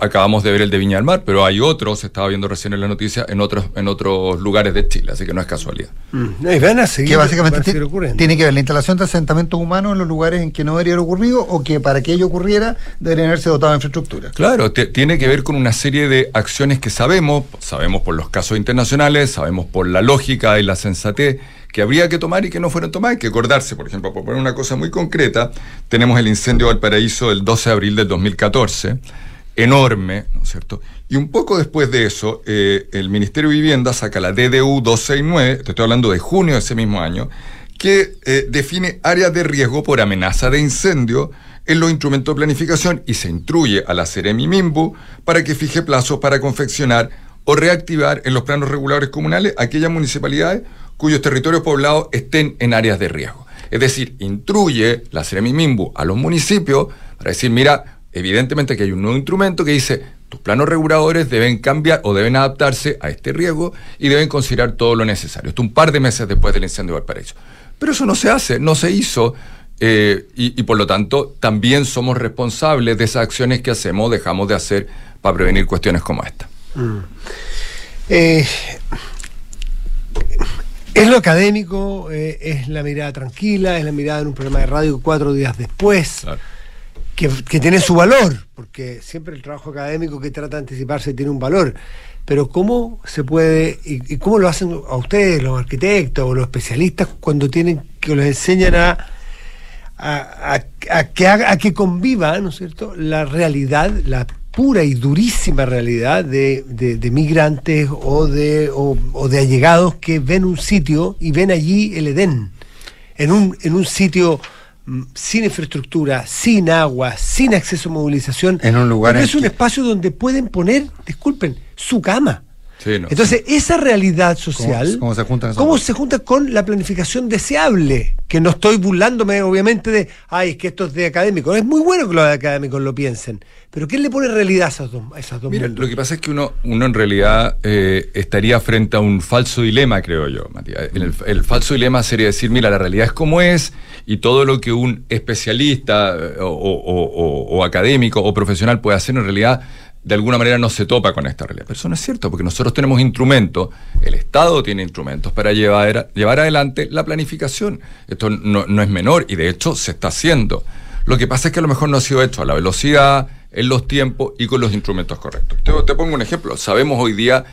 acabamos de ver el de Viña del Mar, pero hay otros, se estaba viendo recién en la noticia, en otros, en otros lugares de Chile, así que no es casualidad. No, y van a seguir. Que básicamente van a seguir ti- ocurriendo. tiene que ver la instalación de asentamientos humanos en los lugares en que no debería haber ocurrido o que para que ello ocurriera deberían haberse dotado de infraestructura. Claro, te- tiene que ver con una serie de acciones que sabemos, sabemos por los casos internacionales, sabemos por la lógica y la que habría que tomar y que no fueron tomadas. Hay que acordarse, por ejemplo, por poner una cosa muy concreta, tenemos el incendio de Valparaíso del 12 de abril del 2014, enorme, ¿no es cierto? Y un poco después de eso, eh, el Ministerio de Vivienda saca la DDU 269, te estoy hablando de junio de ese mismo año, que eh, define áreas de riesgo por amenaza de incendio en los instrumentos de planificación y se instruye a la Ceremi Mimbu para que fije plazos para confeccionar o reactivar en los planos reguladores comunales aquellas municipalidades cuyos territorios poblados estén en áreas de riesgo. Es decir, instruye la Ceremi Mimbu a los municipios para decir, mira, evidentemente que hay un nuevo instrumento que dice, tus planos reguladores deben cambiar o deben adaptarse a este riesgo y deben considerar todo lo necesario. Esto un par de meses después del incendio de Valparaíso. Pero eso no se hace, no se hizo. eh, y, y por lo tanto, también somos responsables de esas acciones que hacemos o dejamos de hacer para prevenir cuestiones como esta. Mm. Eh, es lo académico, eh, es la mirada tranquila, es la mirada en un programa de radio cuatro días después, que, que tiene su valor, porque siempre el trabajo académico que trata de anticiparse tiene un valor. Pero ¿cómo se puede, y, y cómo lo hacen a ustedes, los arquitectos o los especialistas, cuando tienen que les enseñan a, a, a- a que, haga- a que conviva, ¿no es cierto?, la realidad, la pura y durísima realidad de, de- de migrantes o de, o, o de allegados que ven un sitio y ven allí el Edén, en un, en un sitio mm, sin infraestructura, sin agua, sin acceso a movilización. En un lugar Pero es un espacio donde pueden poner, disculpen, su cama. Sí, no. Entonces, esa realidad social, ¿Cómo- cómo se juntan esas cómo cosas? se junta con la planificación deseable? Que no estoy burlándome, obviamente, de, ay, es que esto es de académicos. Es muy bueno que los académicos lo piensen, pero ¿quién le pone realidad a esas dos, a esas dos Mira, mundos? lo que pasa es que uno, uno en realidad eh, estaría frente a un falso dilema, creo yo, Matías. El, el falso dilema sería decir, mira, la realidad es como es y todo lo que un especialista eh, o, o- o- o académico o profesional puede hacer en realidad de alguna manera no se topa con esta realidad. Pero eso no es cierto, porque nosotros tenemos instrumentos, el Estado tiene instrumentos para llevar, llevar adelante la planificación. Esto no, no es menor y de hecho se está haciendo. Lo que pasa es que a lo mejor no ha sido hecho a la velocidad, en los tiempos y con los instrumentos correctos. Te, te pongo un ejemplo. Sabemos hoy día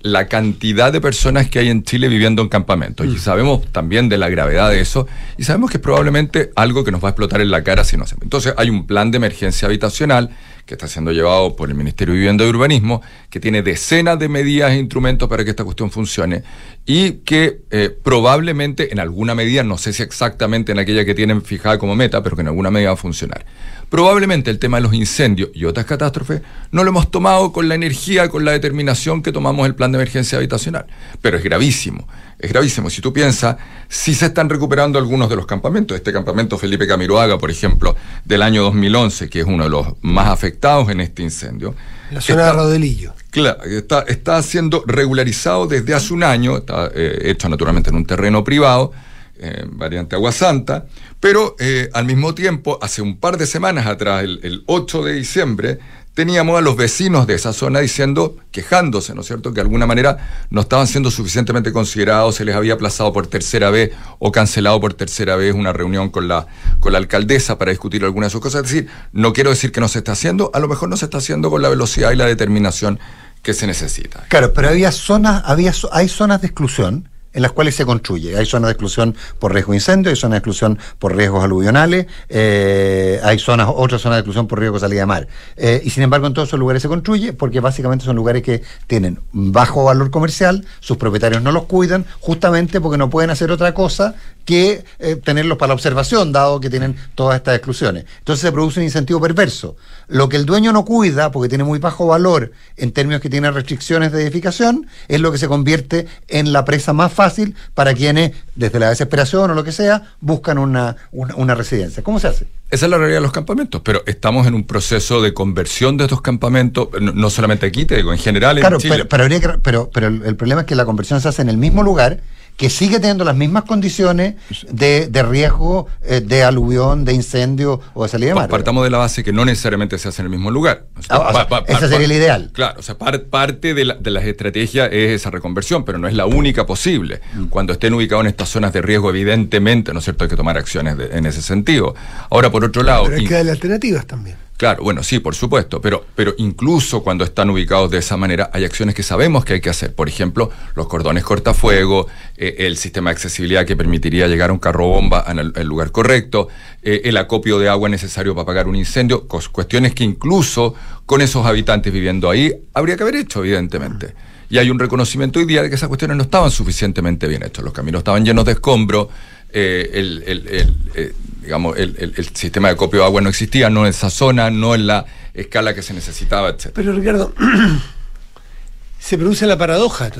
la cantidad de personas que hay en Chile viviendo en campamentos y sabemos también de la gravedad de eso y sabemos que es probablemente algo que nos va a explotar en la cara si no hacemos. Entonces hay un plan de emergencia habitacional que está siendo llevado por el Ministerio de Vivienda y Urbanismo, que tiene decenas de medidas e instrumentos para que esta cuestión funcione y que eh, probablemente en alguna medida, no sé si exactamente en aquella que tienen fijada como meta, pero que en alguna medida va a funcionar. Probablemente el tema de los incendios y otras catástrofes no lo hemos tomado con la energía, con la determinación que tomamos el plan de emergencia habitacional, pero es gravísimo. Es gravísimo. Si tú piensas, si se están recuperando algunos de los campamentos, este campamento Felipe Camiroaga, por ejemplo, del año 2011, que es uno de los más afectados en este incendio. La zona está- de Rodelillo. Claro, está, está siendo regularizado desde hace un año, está eh, hecho naturalmente en un terreno privado, eh, variante Agua Santa, pero eh, al mismo tiempo, hace un par de semanas atrás, el, el 8 de diciembre, teníamos a los vecinos de esa zona diciendo, quejándose, ¿no es cierto?, que de alguna manera no estaban siendo suficientemente considerados, se les había aplazado por tercera vez o cancelado por tercera vez una reunión con la, con la alcaldesa para discutir algunas de sus cosas. Es decir, no quiero decir que no se está haciendo, a lo mejor no se está haciendo con la velocidad y la determinación que se necesita. Claro, pero había zonas, había, hay zonas de exclusión en las cuales se construye. Hay zonas de exclusión por riesgo de incendio, hay zonas de exclusión por riesgos aluvionales, eh, hay zonas, otras zonas de exclusión por riesgo de salida de mar. Eh, y sin embargo, en todos esos lugares se construye porque básicamente son lugares que tienen bajo valor comercial, sus propietarios no los cuidan, justamente porque no pueden hacer otra cosa que eh, tenerlos para la observación, dado que tienen todas estas exclusiones. Entonces se produce un incentivo perverso. Lo que el dueño no cuida, porque tiene muy bajo valor en términos que tiene restricciones de edificación, es lo que se convierte en la presa más fácil para quienes, desde la desesperación o lo que sea, buscan una, una, una residencia. ¿Cómo se hace? Esa es la realidad de los campamentos, pero estamos en un proceso de conversión de estos campamentos, no, no solamente aquí, te digo, en general en Claro, Chile. pero, pero, habría que- pero, pero el, el problema es que la conversión se hace en el mismo lugar que sigue teniendo las mismas condiciones de, de riesgo eh, de aluvión, de incendio o de salida de mar. Partamos de la base que no necesariamente se hace en el mismo lugar. O sea, Ah, o sea, ese sería el ideal. Claro, o sea, par- parte de, la- de las estrategias es esa reconversión, pero no es la única posible. Mm. Cuando estén ubicados en estas zonas de riesgo, evidentemente, ¿no es cierto?, hay que tomar acciones de- en ese sentido. Ahora, por otro lado, Pero hay que darle alternativas también. Claro, bueno, sí, por supuesto, pero, pero incluso cuando están ubicados de esa manera, hay acciones que sabemos que hay que hacer. Por ejemplo, los cordones cortafuego, eh, el sistema de accesibilidad que permitiría llegar a un carro bomba en el, el lugar correcto, eh, el acopio de agua necesario para apagar un incendio, cuestiones que incluso con esos habitantes viviendo ahí habría que haber hecho, evidentemente. Y hay un reconocimiento hoy día de que esas cuestiones no estaban suficientemente bien hechas. Los caminos estaban llenos de escombros, eh, el, el- eh, digamos, el, el- sistema de acopio de agua no existía, no en esa zona, no en la escala que se necesitaba, etc. Pero Ricardo, se produce la paradoja.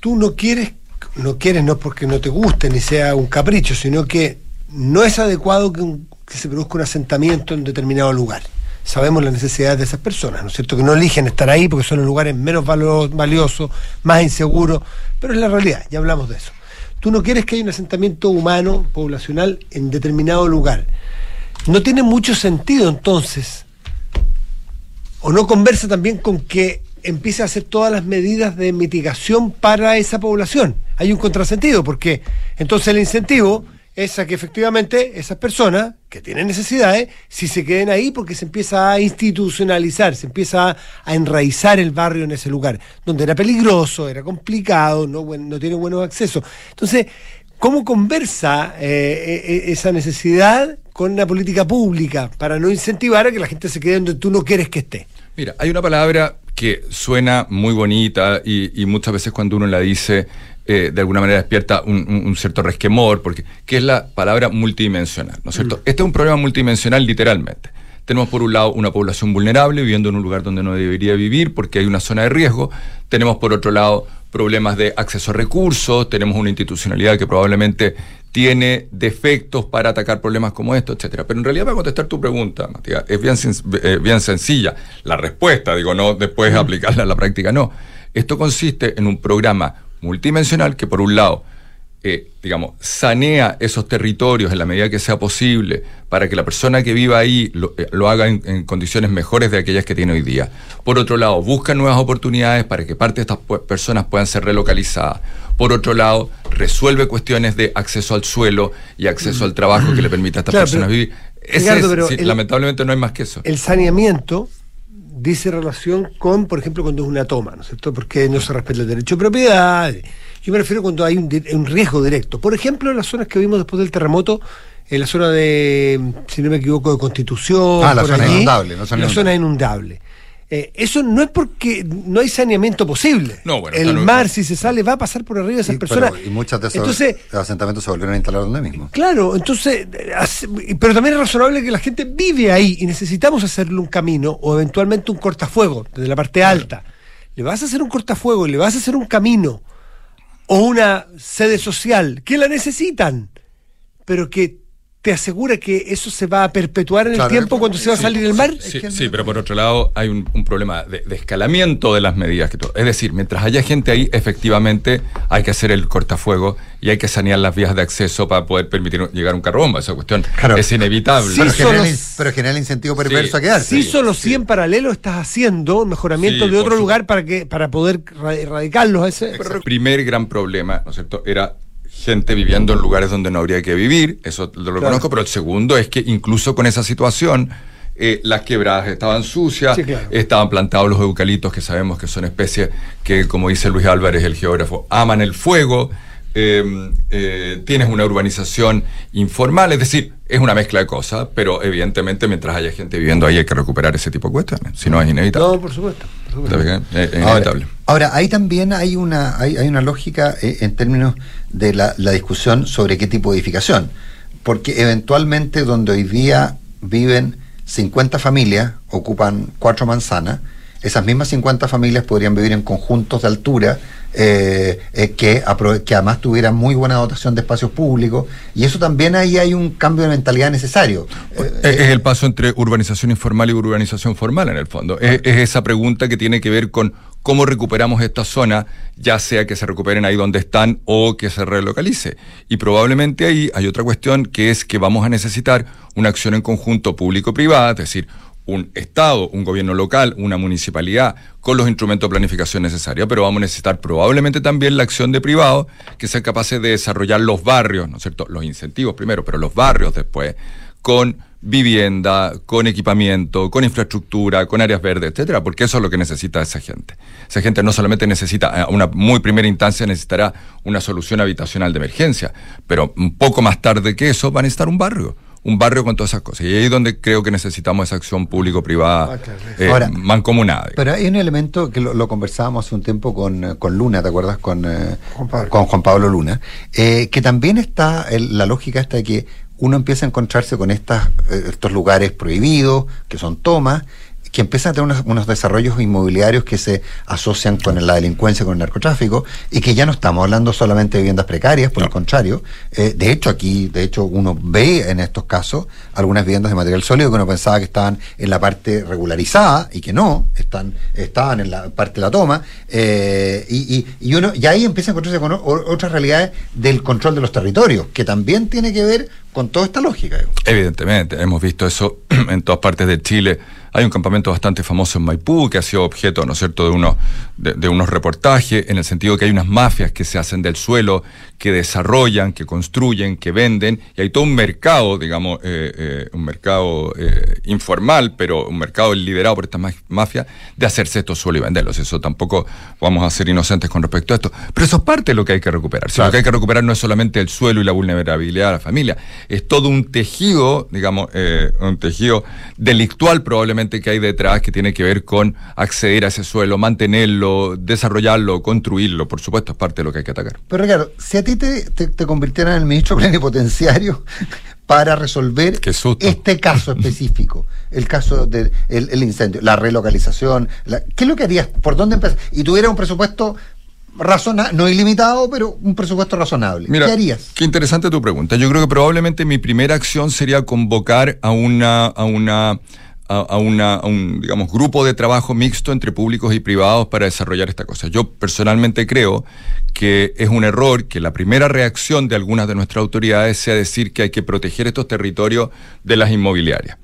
Tú no quieres, no quieres no porque no te guste ni sea un capricho, sino que no es adecuado que, se produzca un asentamiento en determinado lugar. Sabemos las necesidades de esas personas, ¿no es cierto? Que no eligen estar ahí porque son los lugares menos valiosos, más inseguros, pero es la realidad, ya hablamos de eso. Tú no quieres que haya un asentamiento humano, poblacional, en determinado lugar. No tiene mucho sentido entonces o no conversa también con que empiece a hacer todas las medidas de mitigación para esa población. Hay un contrasentido, porque entonces el incentivo es a que efectivamente esas personas que tienen necesidades, si se queden ahí, porque se empieza a institucionalizar, se empieza a, enraizar el barrio en ese lugar, donde era peligroso, era complicado, no, no tiene buenos accesos. Entonces, ¿cómo conversa eh, eh, esa necesidad con una política pública para no incentivar a que la gente se quede donde tú no quieres que esté? Mira, hay una palabra que suena muy bonita y muchas veces cuando uno la dice, eh, de alguna manera despierta un, un- un cierto resquemor, porque que es la palabra multidimensional, ¿no es cierto? Este es un problema multidimensional literalmente. Tenemos por un lado una población vulnerable viviendo en un lugar donde no debería vivir porque hay una zona de riesgo. Tenemos por otro lado problemas de acceso a recursos, tenemos una institucionalidad que probablemente tiene defectos para atacar problemas como esto, etcétera. Pero en realidad, para contestar tu pregunta, Matías, es bien, eh, bien sencilla. La respuesta, digo, no después mm. aplicarla a la práctica, no. Esto consiste en un programa multidimensional que, por un lado, eh, digamos, sanea esos territorios en la medida que sea posible para que la persona que viva ahí lo, eh, haga en, condiciones mejores de aquellas que tiene hoy día. Por otro lado, busca nuevas oportunidades para que parte de estas personas puedan ser relocalizadas. Por otro lado, resuelve cuestiones de acceso al suelo y acceso al trabajo que le permita a estas personas vivir. lamentablemente no hay más que eso. El saneamiento dice relación con, por ejemplo, cuando es una toma, ¿no es cierto? Porque no se respeta el derecho de propiedad yo me refiero cuando hay un, riesgo directo. Por ejemplo, en las zonas que vimos después del terremoto, en la zona de, si no me equivoco, de Constitución. Ah, la zona inundable. La zona, inundable. Eh, eso no es porque no hay saneamiento posible. No, bueno, el mar, si se sale, va a pasar por arriba de esas personas. y muchos de esos asentamientos se volvieron a instalar donde mismo. Claro, entonces, pero también es razonable que la gente vive ahí y necesitamos hacerle un camino o eventualmente un cortafuego desde la parte alta. Le vas a hacer un cortafuego y le vas a hacer un camino o una sede social que la necesitan, pero que te asegura que eso se va a perpetuar en el tiempo cuando se va a salir del mar. Sí, pero por otro lado hay un, problema de, escalamiento de las medidas. que Es decir, mientras haya gente ahí, efectivamente hay que hacer el cortafuego y hay que sanear las vías de acceso para poder permitir llegar a un carro bomba. Esa cuestión es inevitable. pero, genera, pero, genera, incentivo perverso a quedarse. Sí, solo si en paralelo estás haciendo mejoramiento de otro lugar para que para poder erradicarlos. Ese. El primer gran problema, ¿no es cierto?, era gente viviendo en lugares donde no habría que vivir, eso lo reconozco, pero el segundo es que incluso con esa situación, eh, las quebradas estaban sucias, estaban plantados los eucaliptos, que sabemos que son especies que, como dice Luis Álvarez, el geógrafo, aman el fuego. Em, eh, tienes una urbanización informal, es decir, es una mezcla de cosas, pero evidentemente mientras haya gente viviendo ahí hay que recuperar ese tipo de cuestiones, si no es inevitable. No, por supuesto. Es, inevitable. Ahora, ahí también hay una, hay, hay una lógica eh, en términos de la, la discusión sobre qué tipo de edificación, porque eventualmente donde hoy día viven 50 familias, ocupan cuatro manzanas, esas mismas 50 familias podrían vivir en conjuntos de altura eh, eh, que, que además tuvieran muy buena dotación de espacios públicos y eso también ahí hay un cambio de mentalidad necesario. Eh, es el paso entre urbanización informal y urbanización formal en el fondo. Es, esa pregunta que tiene que ver con cómo recuperamos esta zona, ya sea que se recuperen ahí donde están o que se relocalice. Y probablemente ahí hay otra cuestión que es que vamos a necesitar una acción en conjunto público-privada, es decir, un Estado, un gobierno local, una municipalidad, con los instrumentos de planificación necesarios, pero vamos a necesitar probablemente también la acción de privados que sean capaces de desarrollar los barrios, ¿no es cierto? Los incentivos primero, pero los barrios después, con vivienda, con equipamiento, con infraestructura, con áreas verdes, etcétera, porque eso es lo que necesita esa gente. Esa gente no solamente necesita, a una muy primera instancia necesitará una solución habitacional de emergencia, pero un poco más tarde que eso va a necesitar un barrio un barrio con todas esas cosas. Y ahí es donde creo que necesitamos esa acción público-privada ah, eh, mancomunada. Pero hay un elemento que lo, conversábamos hace un tiempo con, con Luna, ¿te acuerdas? Con, eh, con Juan Pablo Luna, eh, que también está la lógica esta de que uno empieza a encontrarse con estas, estos lugares prohibidos, que son tomas, que empiezan a tener unos, desarrollos inmobiliarios que se asocian con la delincuencia, con el narcotráfico, y que ya no estamos hablando solamente de viviendas precarias, por el contrario. Eh, de hecho, aquí, de hecho, uno ve en estos casos algunas viviendas de material sólido que uno pensaba que estaban en la parte regularizada y que no, están, estaban en la parte de la toma, eh, y, y, uno, y ahí empieza a encontrarse con otras realidades del control de los territorios, que también tiene que ver con toda esta lógica. Evidentemente, hemos visto eso en todas partes de Chile hay un campamento bastante famoso en Maipú que ha sido objeto, ¿no es cierto?, de, uno, de, unos reportajes, en el sentido que hay unas mafias que se hacen del suelo, que desarrollan, que construyen, que venden, y hay todo un mercado, digamos, eh, eh, un mercado eh, informal, pero un mercado liderado por estas mafias, de hacerse estos suelos y venderlos. Eso tampoco vamos a ser inocentes con respecto a esto. Pero eso es parte de lo que hay que recuperar. Lo que hay que recuperar no es solamente el suelo y la vulnerabilidad de la familia, es todo un tejido, digamos, eh, un tejido delictual probablemente que hay detrás que tiene que ver con acceder a ese suelo, mantenerlo, desarrollarlo, construirlo, por supuesto, es parte de lo que hay que atacar. Pero Ricardo, si a ti te, te, te convirtieran en el ministro plenipotenciario para resolver este caso específico, el caso del el incendio, la relocalización, la- ¿qué es lo que harías? ¿Por dónde empezar? Y tuviera un presupuesto razonable, no ilimitado, pero un presupuesto razonable. Mira, ¿Qué harías? Qué interesante tu pregunta. Yo creo que probablemente mi primera acción sería convocar a una, a una, a una, a un, digamos, grupo de trabajo mixto entre públicos y privados para desarrollar esta cosa. Yo personalmente creo que es un error que la primera reacción de algunas de nuestras autoridades sea decir que hay que proteger estos territorios de las inmobiliarias.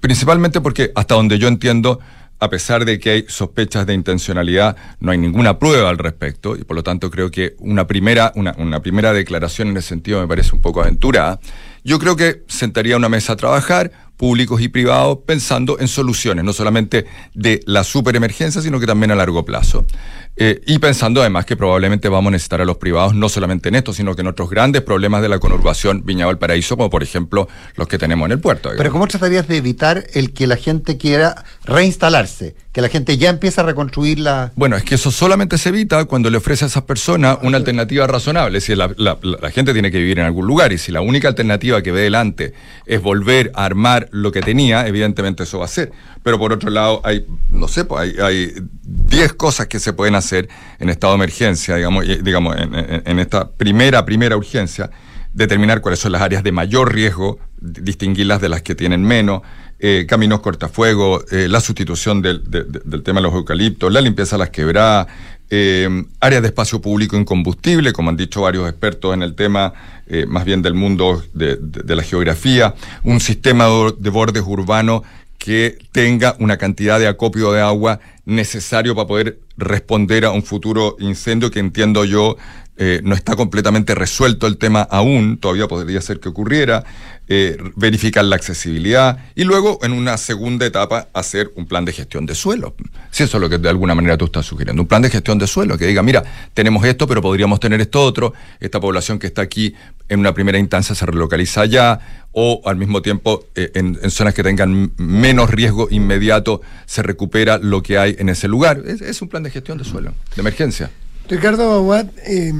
Principalmente porque, hasta donde yo entiendo, a pesar de que hay sospechas de intencionalidad, no hay ninguna prueba al respecto, y por lo tanto creo que una primera, una, una primera declaración en ese sentido me parece un poco aventurada. Yo creo que sentaría una mesa a trabajar, públicos y privados, pensando en soluciones, no solamente de la superemergencia, sino que también a largo plazo. Eh, y pensando además que probablemente vamos a necesitar a los privados no solamente en esto, sino que en otros grandes problemas de la conurbación Viña Valparaíso, como por ejemplo los que tenemos en el puerto. digamos. Pero ¿cómo tratarías de evitar el que la gente quiera reinstalarse? Que la gente ya empiece a reconstruir la... Bueno, es que eso solamente se evita cuando le ofrece a esas personas una alternativa razonable. Es decir, la, la- la- la gente tiene que vivir en algún lugar y si la única alternativa que ve delante es volver a armar lo que tenía, evidentemente eso va a ser. Pero por otro lado, hay, no sé, pues hay, hay 10 cosas que se pueden hacer en estado de emergencia, digamos, digamos en, esta primera, primera urgencia, determinar cuáles son las áreas de mayor riesgo, di- distinguirlas de las que tienen menos, eh, caminos cortafuegos, eh, la sustitución del, de- de- del tema de los eucaliptos, la limpieza de las quebradas, eh, áreas de espacio público incombustible, como han dicho varios expertos en el tema, eh, más bien del mundo de, de- la geografía, un sistema de bordes urbanos que tenga una cantidad de acopio de agua necesario para poder responder a un futuro incendio que entiendo yo eh, no está completamente resuelto el tema aún, todavía podría ser que ocurriera, eh, verificar la accesibilidad y luego en una segunda etapa hacer un plan de gestión de suelo. Si eso es lo que de alguna manera tú estás sugiriendo, un plan de gestión de suelo que diga, mira, tenemos esto, pero podríamos tener esto otro, esta población que está aquí en una primera instancia se relocaliza allá o al mismo tiempo eh, en, zonas que tengan menos riesgo inmediato se recupera lo que hay en ese lugar. Es un plan de gestión de suelo, de emergencia. Ricardo Aguad, eh,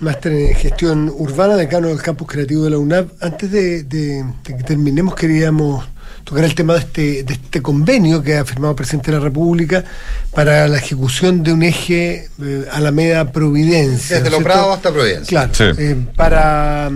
máster en gestión urbana, decano del campus creativo de la UNAP. Antes de, de- de que terminemos, queríamos tocar el tema de este, de este convenio que ha firmado el presidente de la República para la ejecución de un eje eh, Alameda Providencia. Desde ¿no cierto? Prados hasta Providencia. Claro. Sí. eh, para,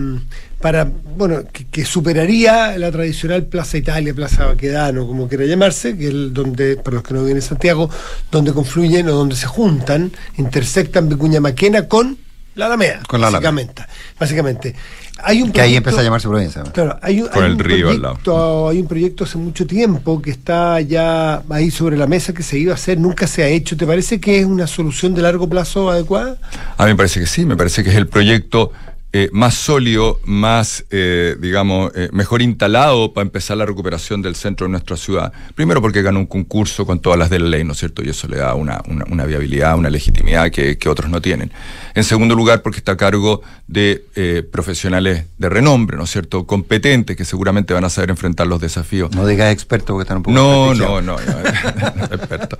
para, bueno, que, que superaría la tradicional Plaza Italia, Plaza Baquedano, como quiera llamarse, que es el donde, para los que no viven en Santiago, donde confluyen o donde se juntan, intersectan Vicuña Maquena con la Alameda. Con la Alameda. básicamente. Básicamente. Hay un Que ahí proyecto- empieza a llamarse Providencia. ¿no? Claro, hay un, Con hay el un río al lado. proyecto, hay un proyecto hace mucho tiempo que está ya ahí sobre la mesa que se iba a hacer, nunca se ha hecho. ¿Te parece que es una solución de largo plazo adecuada? A mí me parece que sí, me parece que es el proyecto eh, más sólido, más, eh, digamos, eh, mejor instalado para empezar la recuperación del centro de nuestra ciudad. Primero porque ganó un concurso con todas las de la ley, ¿no es cierto? Y eso le da una, una- una viabilidad, una legitimidad que, que otros no tienen. En segundo lugar, porque está a cargo de profesionales de renombre, ¿no es cierto? Competentes que seguramente van a saber enfrentar los desafíos. No digas expertos porque están un poco No, desprestigiados. no, no, no, experto.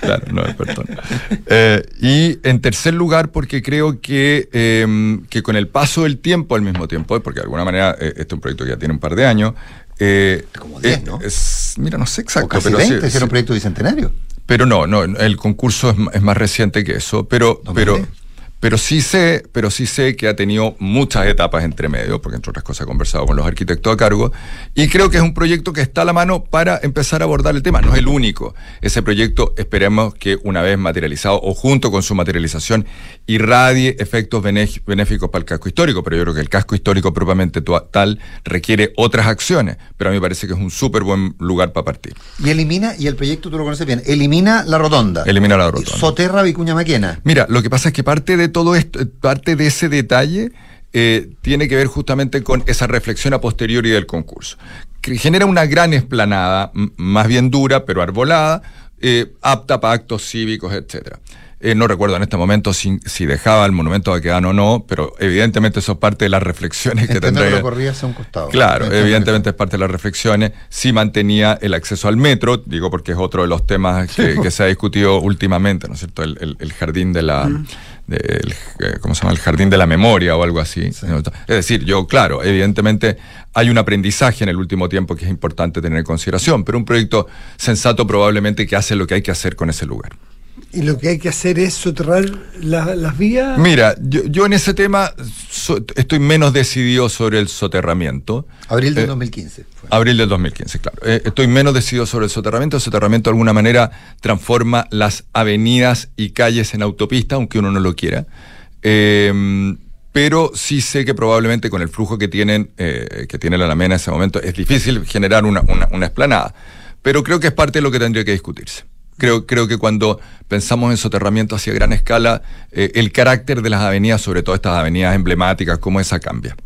Claro, no, experto. no. Y en tercer lugar, porque creo que, eh, que con el paso del tiempo al mismo tiempo, porque de alguna manera eh, este es un proyecto que ya tiene un par de años. eh, Como 10, eh, ¿no? es- mira, no sé exacto, O casi pero 20, sí, si era sí. un proyecto bicentenario. Pero no, no, el concurso es, es más reciente que eso, pero, pero, pero sí sé, pero sí sé que ha tenido muchas etapas entre medio, porque entre otras cosas he conversado con los arquitectos a cargo, y creo que es un proyecto que está a la mano para empezar a abordar el tema. No es el único. Ese proyecto esperemos que una vez materializado o junto con su materialización irradie efectos benéficos para el casco histórico, pero yo creo que el casco histórico propiamente tal requiere otras acciones, pero a mí me parece que es un súper buen lugar para partir. Y elimina, y el proyecto tú lo conoces bien, elimina la rotonda. Elimina la rotonda. Soterra Vicuña Maquena. Mira, lo que pasa es que parte de todo esto, eh, parte de ese detalle eh, tiene que ver justamente con esa reflexión a posteriori del concurso. Que genera una gran esplanada, más bien dura, pero arbolada, eh, apta para actos cívicos, etcétera. Eh, no recuerdo en este momento si, si dejaba el monumento a Baquedano o no, pero evidentemente eso es parte de las reflexiones que tendría. que corría hacia un costado. Claro, Entiendo evidentemente es parte de las reflexiones. Si mantenía el acceso al metro, digo porque es otro de los temas que, que se ha discutido últimamente, ¿no es cierto? El, el- el jardín de la. Del, eh, ¿Cómo se llama? El jardín de la memoria o algo así. Es decir, yo, claro, evidentemente hay un aprendizaje en el último tiempo que es importante tener en consideración, pero un proyecto sensato probablemente que hace lo que hay que hacer con ese lugar. Y lo que hay que hacer es soterrar la- las vías. Mira, yo, yo en ese tema so- estoy menos decidido sobre el soterramiento. Abril del Eh, 2015. Abril del 2015, claro. Eh, estoy menos decidido sobre el soterramiento. El soterramiento de alguna manera transforma las avenidas y calles en autopista, aunque uno no lo quiera. Eh, pero sí sé que probablemente con el flujo que tienen, eh, que tiene la Alameda en ese momento, es difícil generar una, una, una esplanada. Pero creo que es parte de lo que tendría que discutirse. Creo, creo que cuando pensamos en soterramiento hacia gran escala, eh, el carácter de las avenidas, sobre todo estas avenidas emblemáticas, como esa cambia.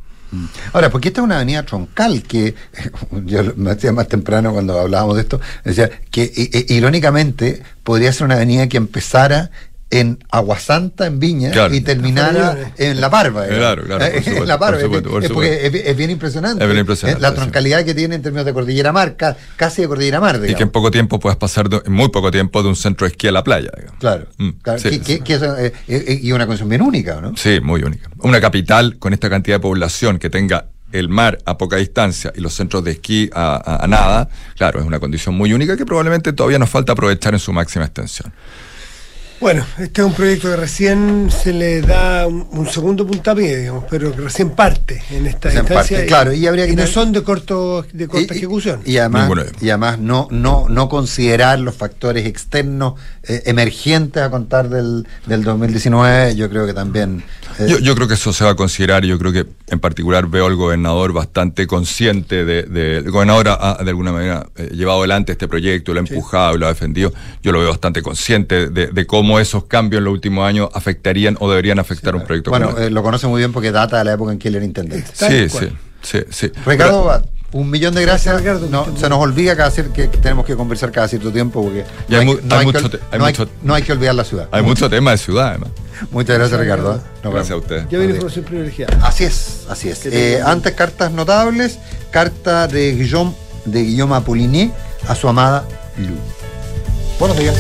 Ahora, porque esta es una avenida troncal que yo me decía más temprano cuando hablábamos de esto, decía que i- irónicamente podría ser una avenida que empezara en Aguasanta, en Viña, Claro. y terminara en La Parva. digamos. Claro, claro, por Eh, supuesto, en La Parva, por supuesto, por es, porque supuesto. es, es bien impresionante. Es bien impresionante, Eh, La sí. troncalidad que tiene en términos de Cordillera Mar, ca- casi de Cordillera Mar, Y que digamos. en poco tiempo puedas pasar, de- en muy poco tiempo, de un centro de esquí a la playa. digamos. Claro, Mm, claro, sí, que, que- que eso, eh, eh, y una condición bien única, ¿no? Sí, muy única. Una capital con esta cantidad de población que tenga el mar a poca distancia y los centros de esquí a, a- a nada, claro, es una condición muy única que probablemente todavía nos falta aprovechar en su máxima extensión. Bueno, este es un proyecto que recién se le da un, un segundo puntapié, digamos, pero que recién parte en esta Recién instancia. parte, claro, y habría que no tener- son de corto de corta ejecución. Y además, y además no, no, no considerar los factores externos eh, emergentes a contar del, del 2019, yo creo que también... eh, Yo, yo creo que eso se va a considerar y yo creo que en particular veo al gobernador bastante consciente de... de- el gobernador ha, de alguna manera eh, llevado adelante este proyecto, lo ha empujado y lo ha defendido. Yo lo veo bastante consciente de, de cómo esos cambios en los últimos años afectaría o deberían afectar un proyecto bueno, como este. eh, lo conoce muy bien porque data de la época en que él era intendente. Sí, sí, sí, sí. Ricardo, Abad, un millón de gracias. No, se nos olvida cada que tenemos que conversar cada cierto tiempo porque no hay que- no hay hay mucho que, te- hay no hay- mucho- no hay que olvidar la ciudad. Hay mucho tema de ciudad, además. Muchas gracias, Ricardo. ¿eh? Gracias a vemos. ustedes. Ya viene información privilegiada. Así es, así es. Eh, antes cartas notables, carta de Guillaume, de Guillaume Apollinier a su amada Lu. Buenos días.